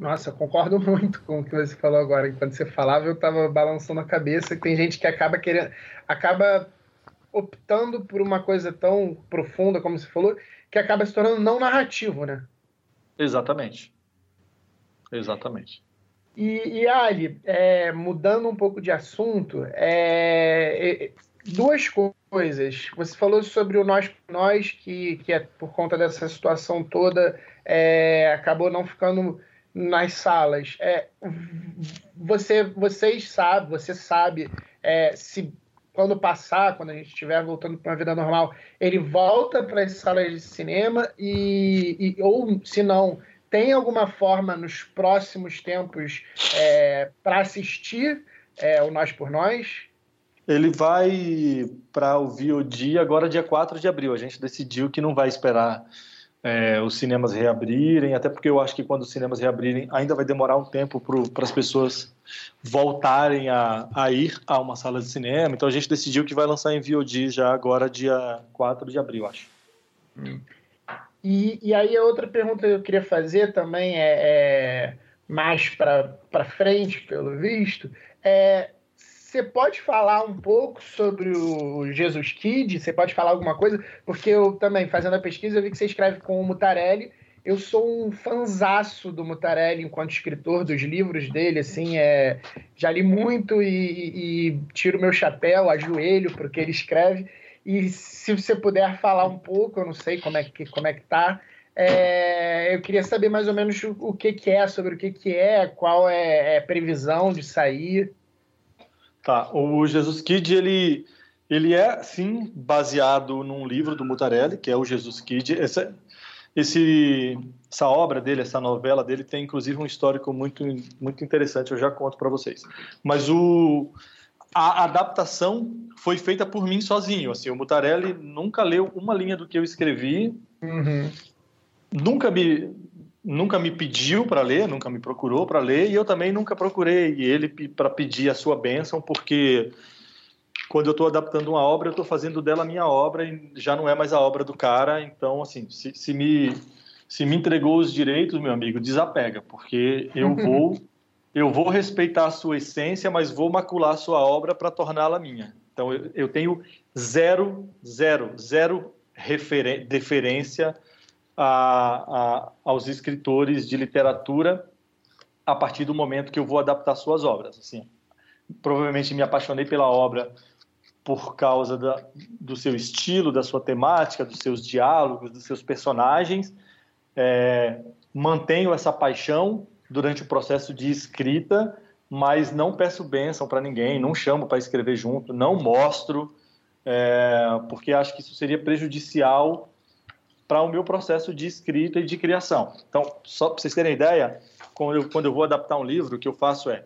Nossa, eu concordo muito com o que você falou agora. Enquanto você falava, eu estava balançando a cabeça que tem gente que acaba querendo, acaba optando por uma coisa tão profunda, como você falou, que acaba se tornando não narrativo, né? Exatamente. Exatamente. E, e Ali, é, mudando um pouco de assunto, é, duas coisas. Você falou sobre o Nós por Nós, que, que é por conta dessa situação toda, é, acabou não ficando nas salas. É, você, vocês sabem, você sabe é, se quando passar, quando a gente estiver voltando para uma vida normal, ele volta para as salas de cinema e, e, ou se não tem alguma forma nos próximos tempos é, para assistir é, o Nós por Nós? Ele vai para o VOD agora, dia 4 de abril. A gente decidiu que não vai esperar é, os cinemas reabrirem, até porque eu acho que quando os cinemas reabrirem ainda vai demorar um tempo para as pessoas voltarem a, a, ir a uma sala de cinema. Então a gente decidiu que vai lançar em VOD já agora, dia 4 de abril, acho. Hum. E, e aí a outra pergunta que eu queria fazer também é, é mais para frente, pelo visto, é você pode falar um pouco sobre o Jesus Kid? Você pode falar alguma coisa? Porque eu também, fazendo a pesquisa, eu vi que você escreve com o Mutarelli. Eu sou um fanzaço do Mutarelli enquanto escritor dos livros dele, assim, é, já li muito e, e tiro meu chapéu, ajoelho para o que ele escreve. E se você puder falar um pouco, eu não sei como é que, como é que tá, é, eu queria saber mais ou menos o, que, que é, sobre o que, que é, qual é, é a previsão de sair. Tá, o Jesus Kid, ele, ele é, sim, baseado num livro do Mutarelli, que é o Jesus Kid. Essa, esse, essa obra dele, essa novela dele, tem inclusive um histórico muito, muito interessante, eu já conto para vocês. Mas o, a adaptação foi feita por mim sozinho. Assim, o Mutarelli nunca leu uma linha do que eu escrevi, uhum. nunca me nunca me pediu para ler, nunca me procurou para ler, e eu também nunca procurei ele para pedir a sua bênção, porque quando eu estou adaptando uma obra, eu estou fazendo dela minha obra e já não é mais a obra do cara. Então, assim, se, se me se me entregou os direitos, meu amigo, desapega, porque eu vou eu vou respeitar a sua essência, mas vou macular a sua obra para torná-la minha. Então, eu, eu tenho zero, zero, zero deferência a, a, aos escritores de literatura a partir do momento que eu vou adaptar suas obras. Assim, provavelmente me apaixonei pela obra por causa da, do seu estilo, da sua temática, dos seus diálogos, dos seus personagens. É, mantenho essa paixão durante o processo de escrita, mas não peço bênção para ninguém, não chamo para escrever junto, não mostro, é, porque acho que isso seria prejudicial para o meu processo de escrita e de criação. Então, só para vocês terem ideia, quando eu, quando eu vou adaptar um livro, o que eu faço é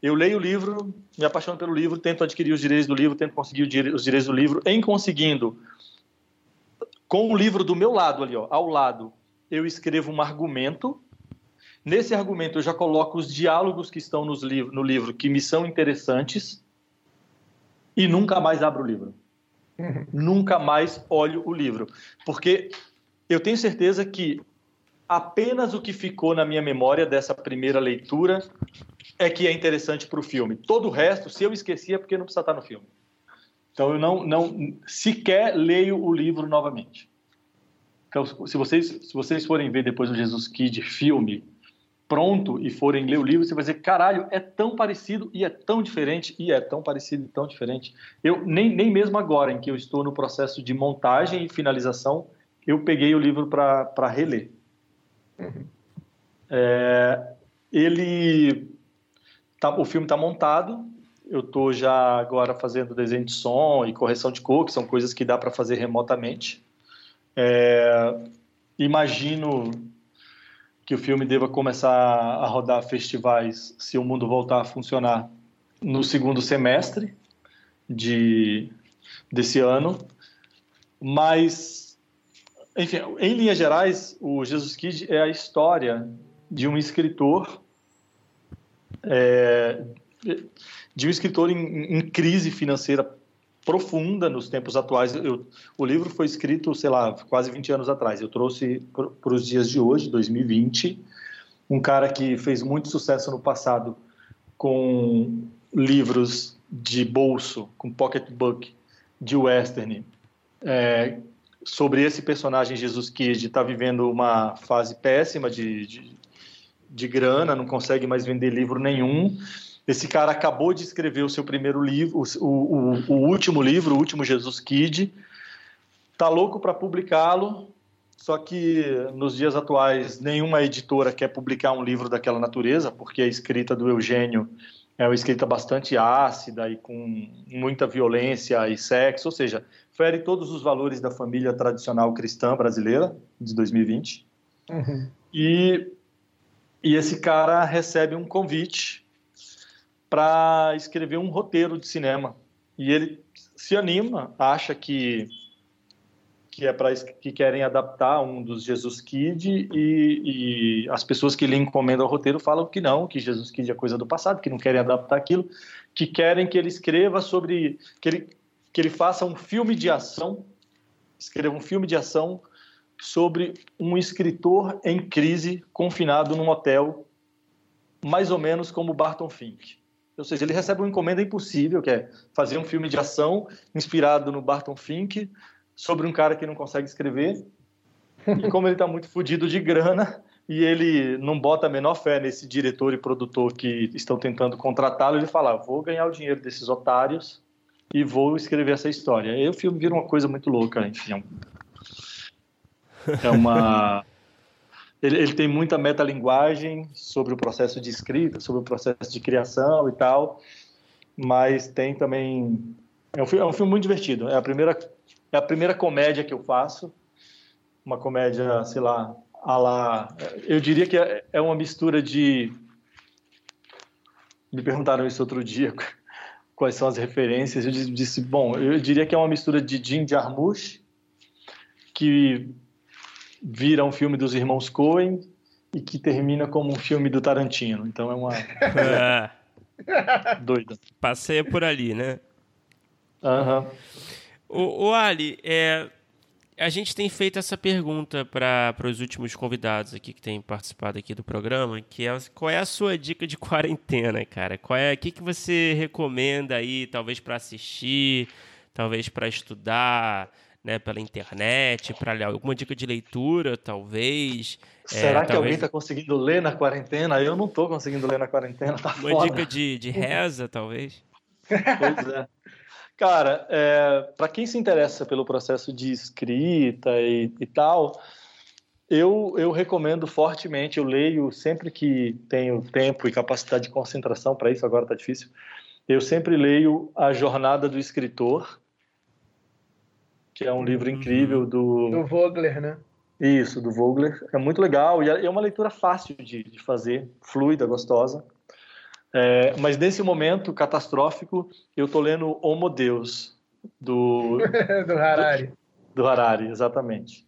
eu leio o livro, me apaixono pelo livro, tento adquirir os direitos do livro, tento conseguir os direitos do livro. Em conseguindo, com o livro do meu lado ali, ó, ao lado, eu escrevo um argumento. Nesse argumento, eu já coloco os diálogos que estão nos liv no livro que me são interessantes e nunca mais abro o livro. Nunca mais olho o livro. Porque eu tenho certeza que apenas o que ficou na minha memória dessa primeira leitura é que é interessante para o filme. Todo o resto, se eu esqueci, é porque não precisa estar no filme. Então eu não, não sequer leio o livro novamente. Então, se vocês, se vocês forem ver depois o Jesus Kid filme, pronto e forem ler o livro, você vai dizer, caralho, é tão parecido e é tão diferente, e é tão parecido e tão diferente. Eu nem, nem mesmo agora, em que eu estou no processo de montagem e finalização, eu peguei o livro para reler. Uhum. É, ele, tá, o filme está montado, eu estou já agora fazendo desenho de som e correção de cor, que são coisas que dá para fazer remotamente. É, imagino que o filme deva começar a rodar festivais se o mundo voltar a funcionar no segundo semestre de desse ano. Mas, enfim, em linhas gerais, o Jesus Kid é a história de um escritor é, de um escritor em, em crise financeira profunda nos tempos atuais. Eu, o livro foi escrito, sei lá, quase 20 anos atrás. Eu trouxe para os dias de hoje, 2020, um cara que fez muito sucesso no passado com livros de bolso, com pocketbook, de western, é, sobre esse personagem Jesus Kid está vivendo uma fase péssima de, de, de grana, não consegue mais vender livro nenhum Esse cara acabou de escrever o seu primeiro livro, o, o, o último livro, o último Jesus Kid. Tá louco para publicá-lo, só que nos dias atuais nenhuma editora quer publicar um livro daquela natureza, porque a escrita do Eugênio é uma escrita bastante ácida e com muita violência e sexo, ou seja, fere todos os valores da família tradicional cristã brasileira de 2020. Uhum. E, e esse cara recebe um convite para escrever um roteiro de cinema. E ele se anima, acha que que é para que querem adaptar um dos Jesus Kid e, e, as pessoas que lhe encomendam o roteiro falam que não, que Jesus Kid é coisa do passado, que não querem adaptar aquilo, que querem que ele escreva sobre que ele que ele faça um filme de ação, escreva um filme de ação sobre um escritor em crise confinado num hotel, mais ou menos como Barton Fink. Ou seja, ele recebe uma encomenda impossível, que é fazer um filme de ação inspirado no Barton Fink sobre um cara que não consegue escrever. E como ele está muito fodido de grana e ele não bota a menor fé nesse diretor e produtor que estão tentando contratá-lo, ele fala: vou ganhar o dinheiro desses otários e vou escrever essa história. E aí o filme vira uma coisa muito louca, enfim. É uma. Ele, ele, tem muita metalinguagem sobre o processo de escrita, sobre o processo de criação e tal, mas tem também. É um, é um filme muito divertido. É a primeira é a primeira comédia que eu faço. Uma comédia, sei lá, a lá. Eu diria que é, é uma mistura de. Me perguntaram isso outro dia, quais são as referências. Eu disse, bom, eu diria que é uma mistura de Jim Jarmusch, que vira um filme dos irmãos Coen e que termina como um filme do Tarantino. Então é uma. É. Doida. Passeia por ali, né? Aham. Uhum. O, o Ali, é, a gente tem feito essa pergunta para os últimos convidados aqui que têm participado aqui do programa, que é qual é a sua dica de quarentena, cara? Qual é, o que, que você recomenda aí, talvez para assistir, talvez para estudar, né, pela internet, para ler alguma dica de leitura, talvez. É, Será é, que talvez... alguém está conseguindo ler na quarentena? Eu não estou conseguindo ler na quarentena, tá Uma foda. dica de, de reza, talvez. Pois é. Cara, é, para quem se interessa pelo processo de escrita e, e tal, eu, eu recomendo fortemente, eu leio sempre que tenho tempo e capacidade de concentração para isso, agora está difícil. Eu sempre leio A Jornada do Escritor, que é um livro uhum. incrível do. Do Vogler, né? Isso, do Vogler. É muito legal e é, é uma leitura fácil de, de fazer, fluida, gostosa. É, mas nesse momento catastrófico, eu estou lendo Homo Deus, do, do Harari. Do, do Harari, exatamente.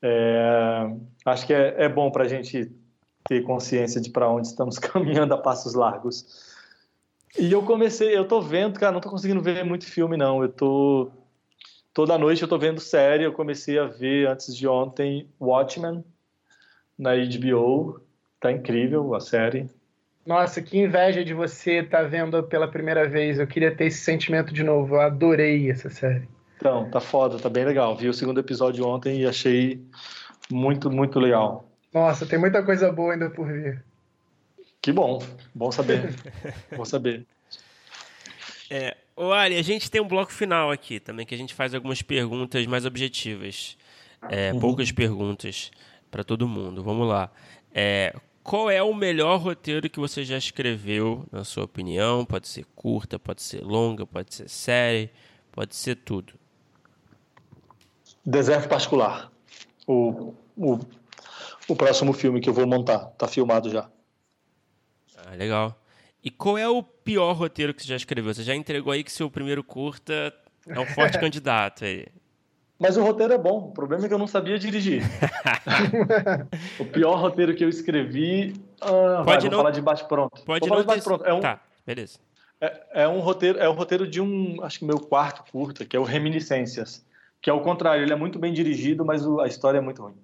É, acho que é, é bom para a gente ter consciência de para onde estamos caminhando a passos largos. E eu comecei, eu tô vendo, cara, não tô conseguindo ver muito filme, não. Eu tô. Toda noite eu tô vendo série. Eu comecei a ver antes de ontem Watchmen na HBO. Tá incrível a série. Nossa, que inveja de você estar tá vendo pela primeira vez. Eu queria ter esse sentimento de novo. Eu adorei essa série. Então, tá foda, tá bem legal. Vi o segundo episódio ontem e achei muito, muito legal. Nossa, tem muita coisa boa ainda por vir. Que bom, bom saber. bom saber. É, o Ari, a gente tem um bloco final aqui também, que a gente faz algumas perguntas mais objetivas. É, uhum. Poucas perguntas para todo mundo. Vamos lá. É, qual é o melhor roteiro que você já escreveu, na sua opinião? Pode ser curta, pode ser longa, pode ser série, pode ser tudo. Deserto Particular. O, o, o próximo filme que eu vou montar. Tá filmado já. Ah, legal. E qual é o pior roteiro que você já escreveu? Você já entregou aí que seu primeiro curta é um forte candidato aí. Mas o roteiro é bom. O problema é que eu não sabia dirigir. o pior roteiro que eu escrevi. Ah, pode vai, não... vou falar de baixo pronto. Pode vou não falar de pronto. É um... Tá, beleza. É, é, um roteiro, é um roteiro de um, acho que meu quarto curta, que é o Reminiscências, que é o contrário. Ele é muito bem dirigido, mas a história é muito ruim.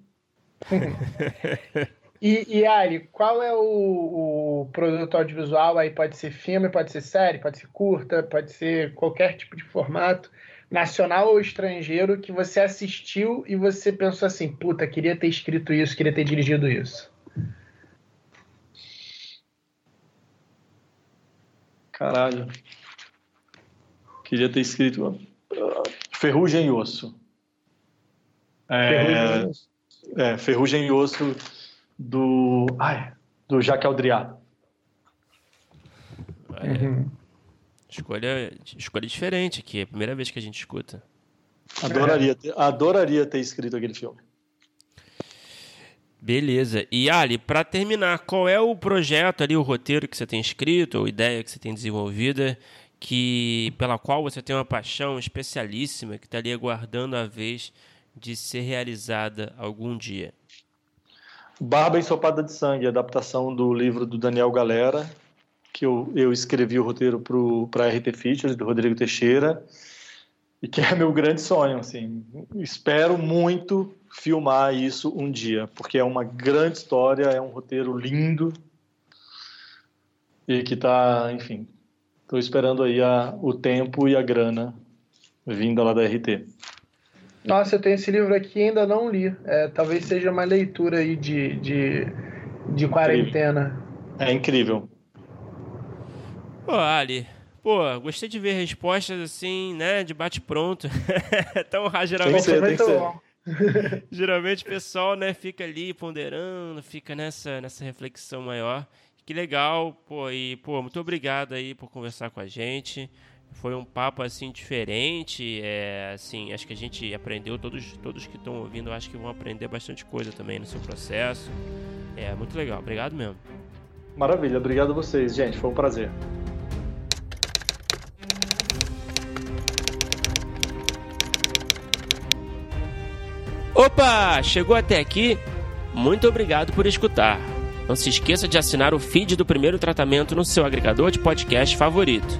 e, e Ari, qual é o, o produto audiovisual? Aí pode ser filme, pode ser série, pode ser curta, pode ser qualquer tipo de formato nacional ou estrangeiro que você assistiu e você pensou assim, puta, queria ter escrito isso, queria ter dirigido isso? Caralho. Queria ter escrito Ferrugem e Osso. É, é, Ferrugem e Osso do. Ai, do Jacques. Uhum. Escolha, escolha diferente aqui, é a primeira vez que a gente escuta. Adoraria, ter, adoraria ter escrito aquele filme. Beleza. E Ali, para terminar, qual é o projeto ali, o roteiro que você tem escrito, ou ideia que você tem desenvolvida, que pela qual você tem uma paixão especialíssima que está ali aguardando a vez de ser realizada algum dia? Barba Ensopada de Sangue, adaptação do livro do Daniel Galera, que eu, eu escrevi o roteiro para a RT Features, do Rodrigo Teixeira, e que é meu grande sonho. Assim. Espero muito filmar isso um dia, porque é uma grande história, é um roteiro lindo e que está, enfim, estou esperando aí a, o tempo e a grana vinda lá da RT. Nossa, eu tenho esse livro aqui e ainda não li. É, talvez seja uma leitura aí de, de, de quarentena. É incrível. Pô, Ali, pô, gostei de ver respostas assim, né, de bate-pronto. então, geralmente... Tem que ser, tem que ser. geralmente o pessoal, né, fica ali ponderando, fica nessa, nessa reflexão maior. Que legal, pô, e, pô, muito obrigado aí por conversar com a gente. Foi um papo, assim, diferente, é, assim, acho que a gente aprendeu, todos, todos que estão ouvindo, acho que vão aprender bastante coisa também no seu processo. É, muito legal, obrigado mesmo. Maravilha, obrigado a vocês, gente, foi um prazer. Opa! Chegou até aqui? Muito obrigado por escutar. Não se esqueça de assinar o feed do primeiro tratamento no seu agregador de podcast favorito.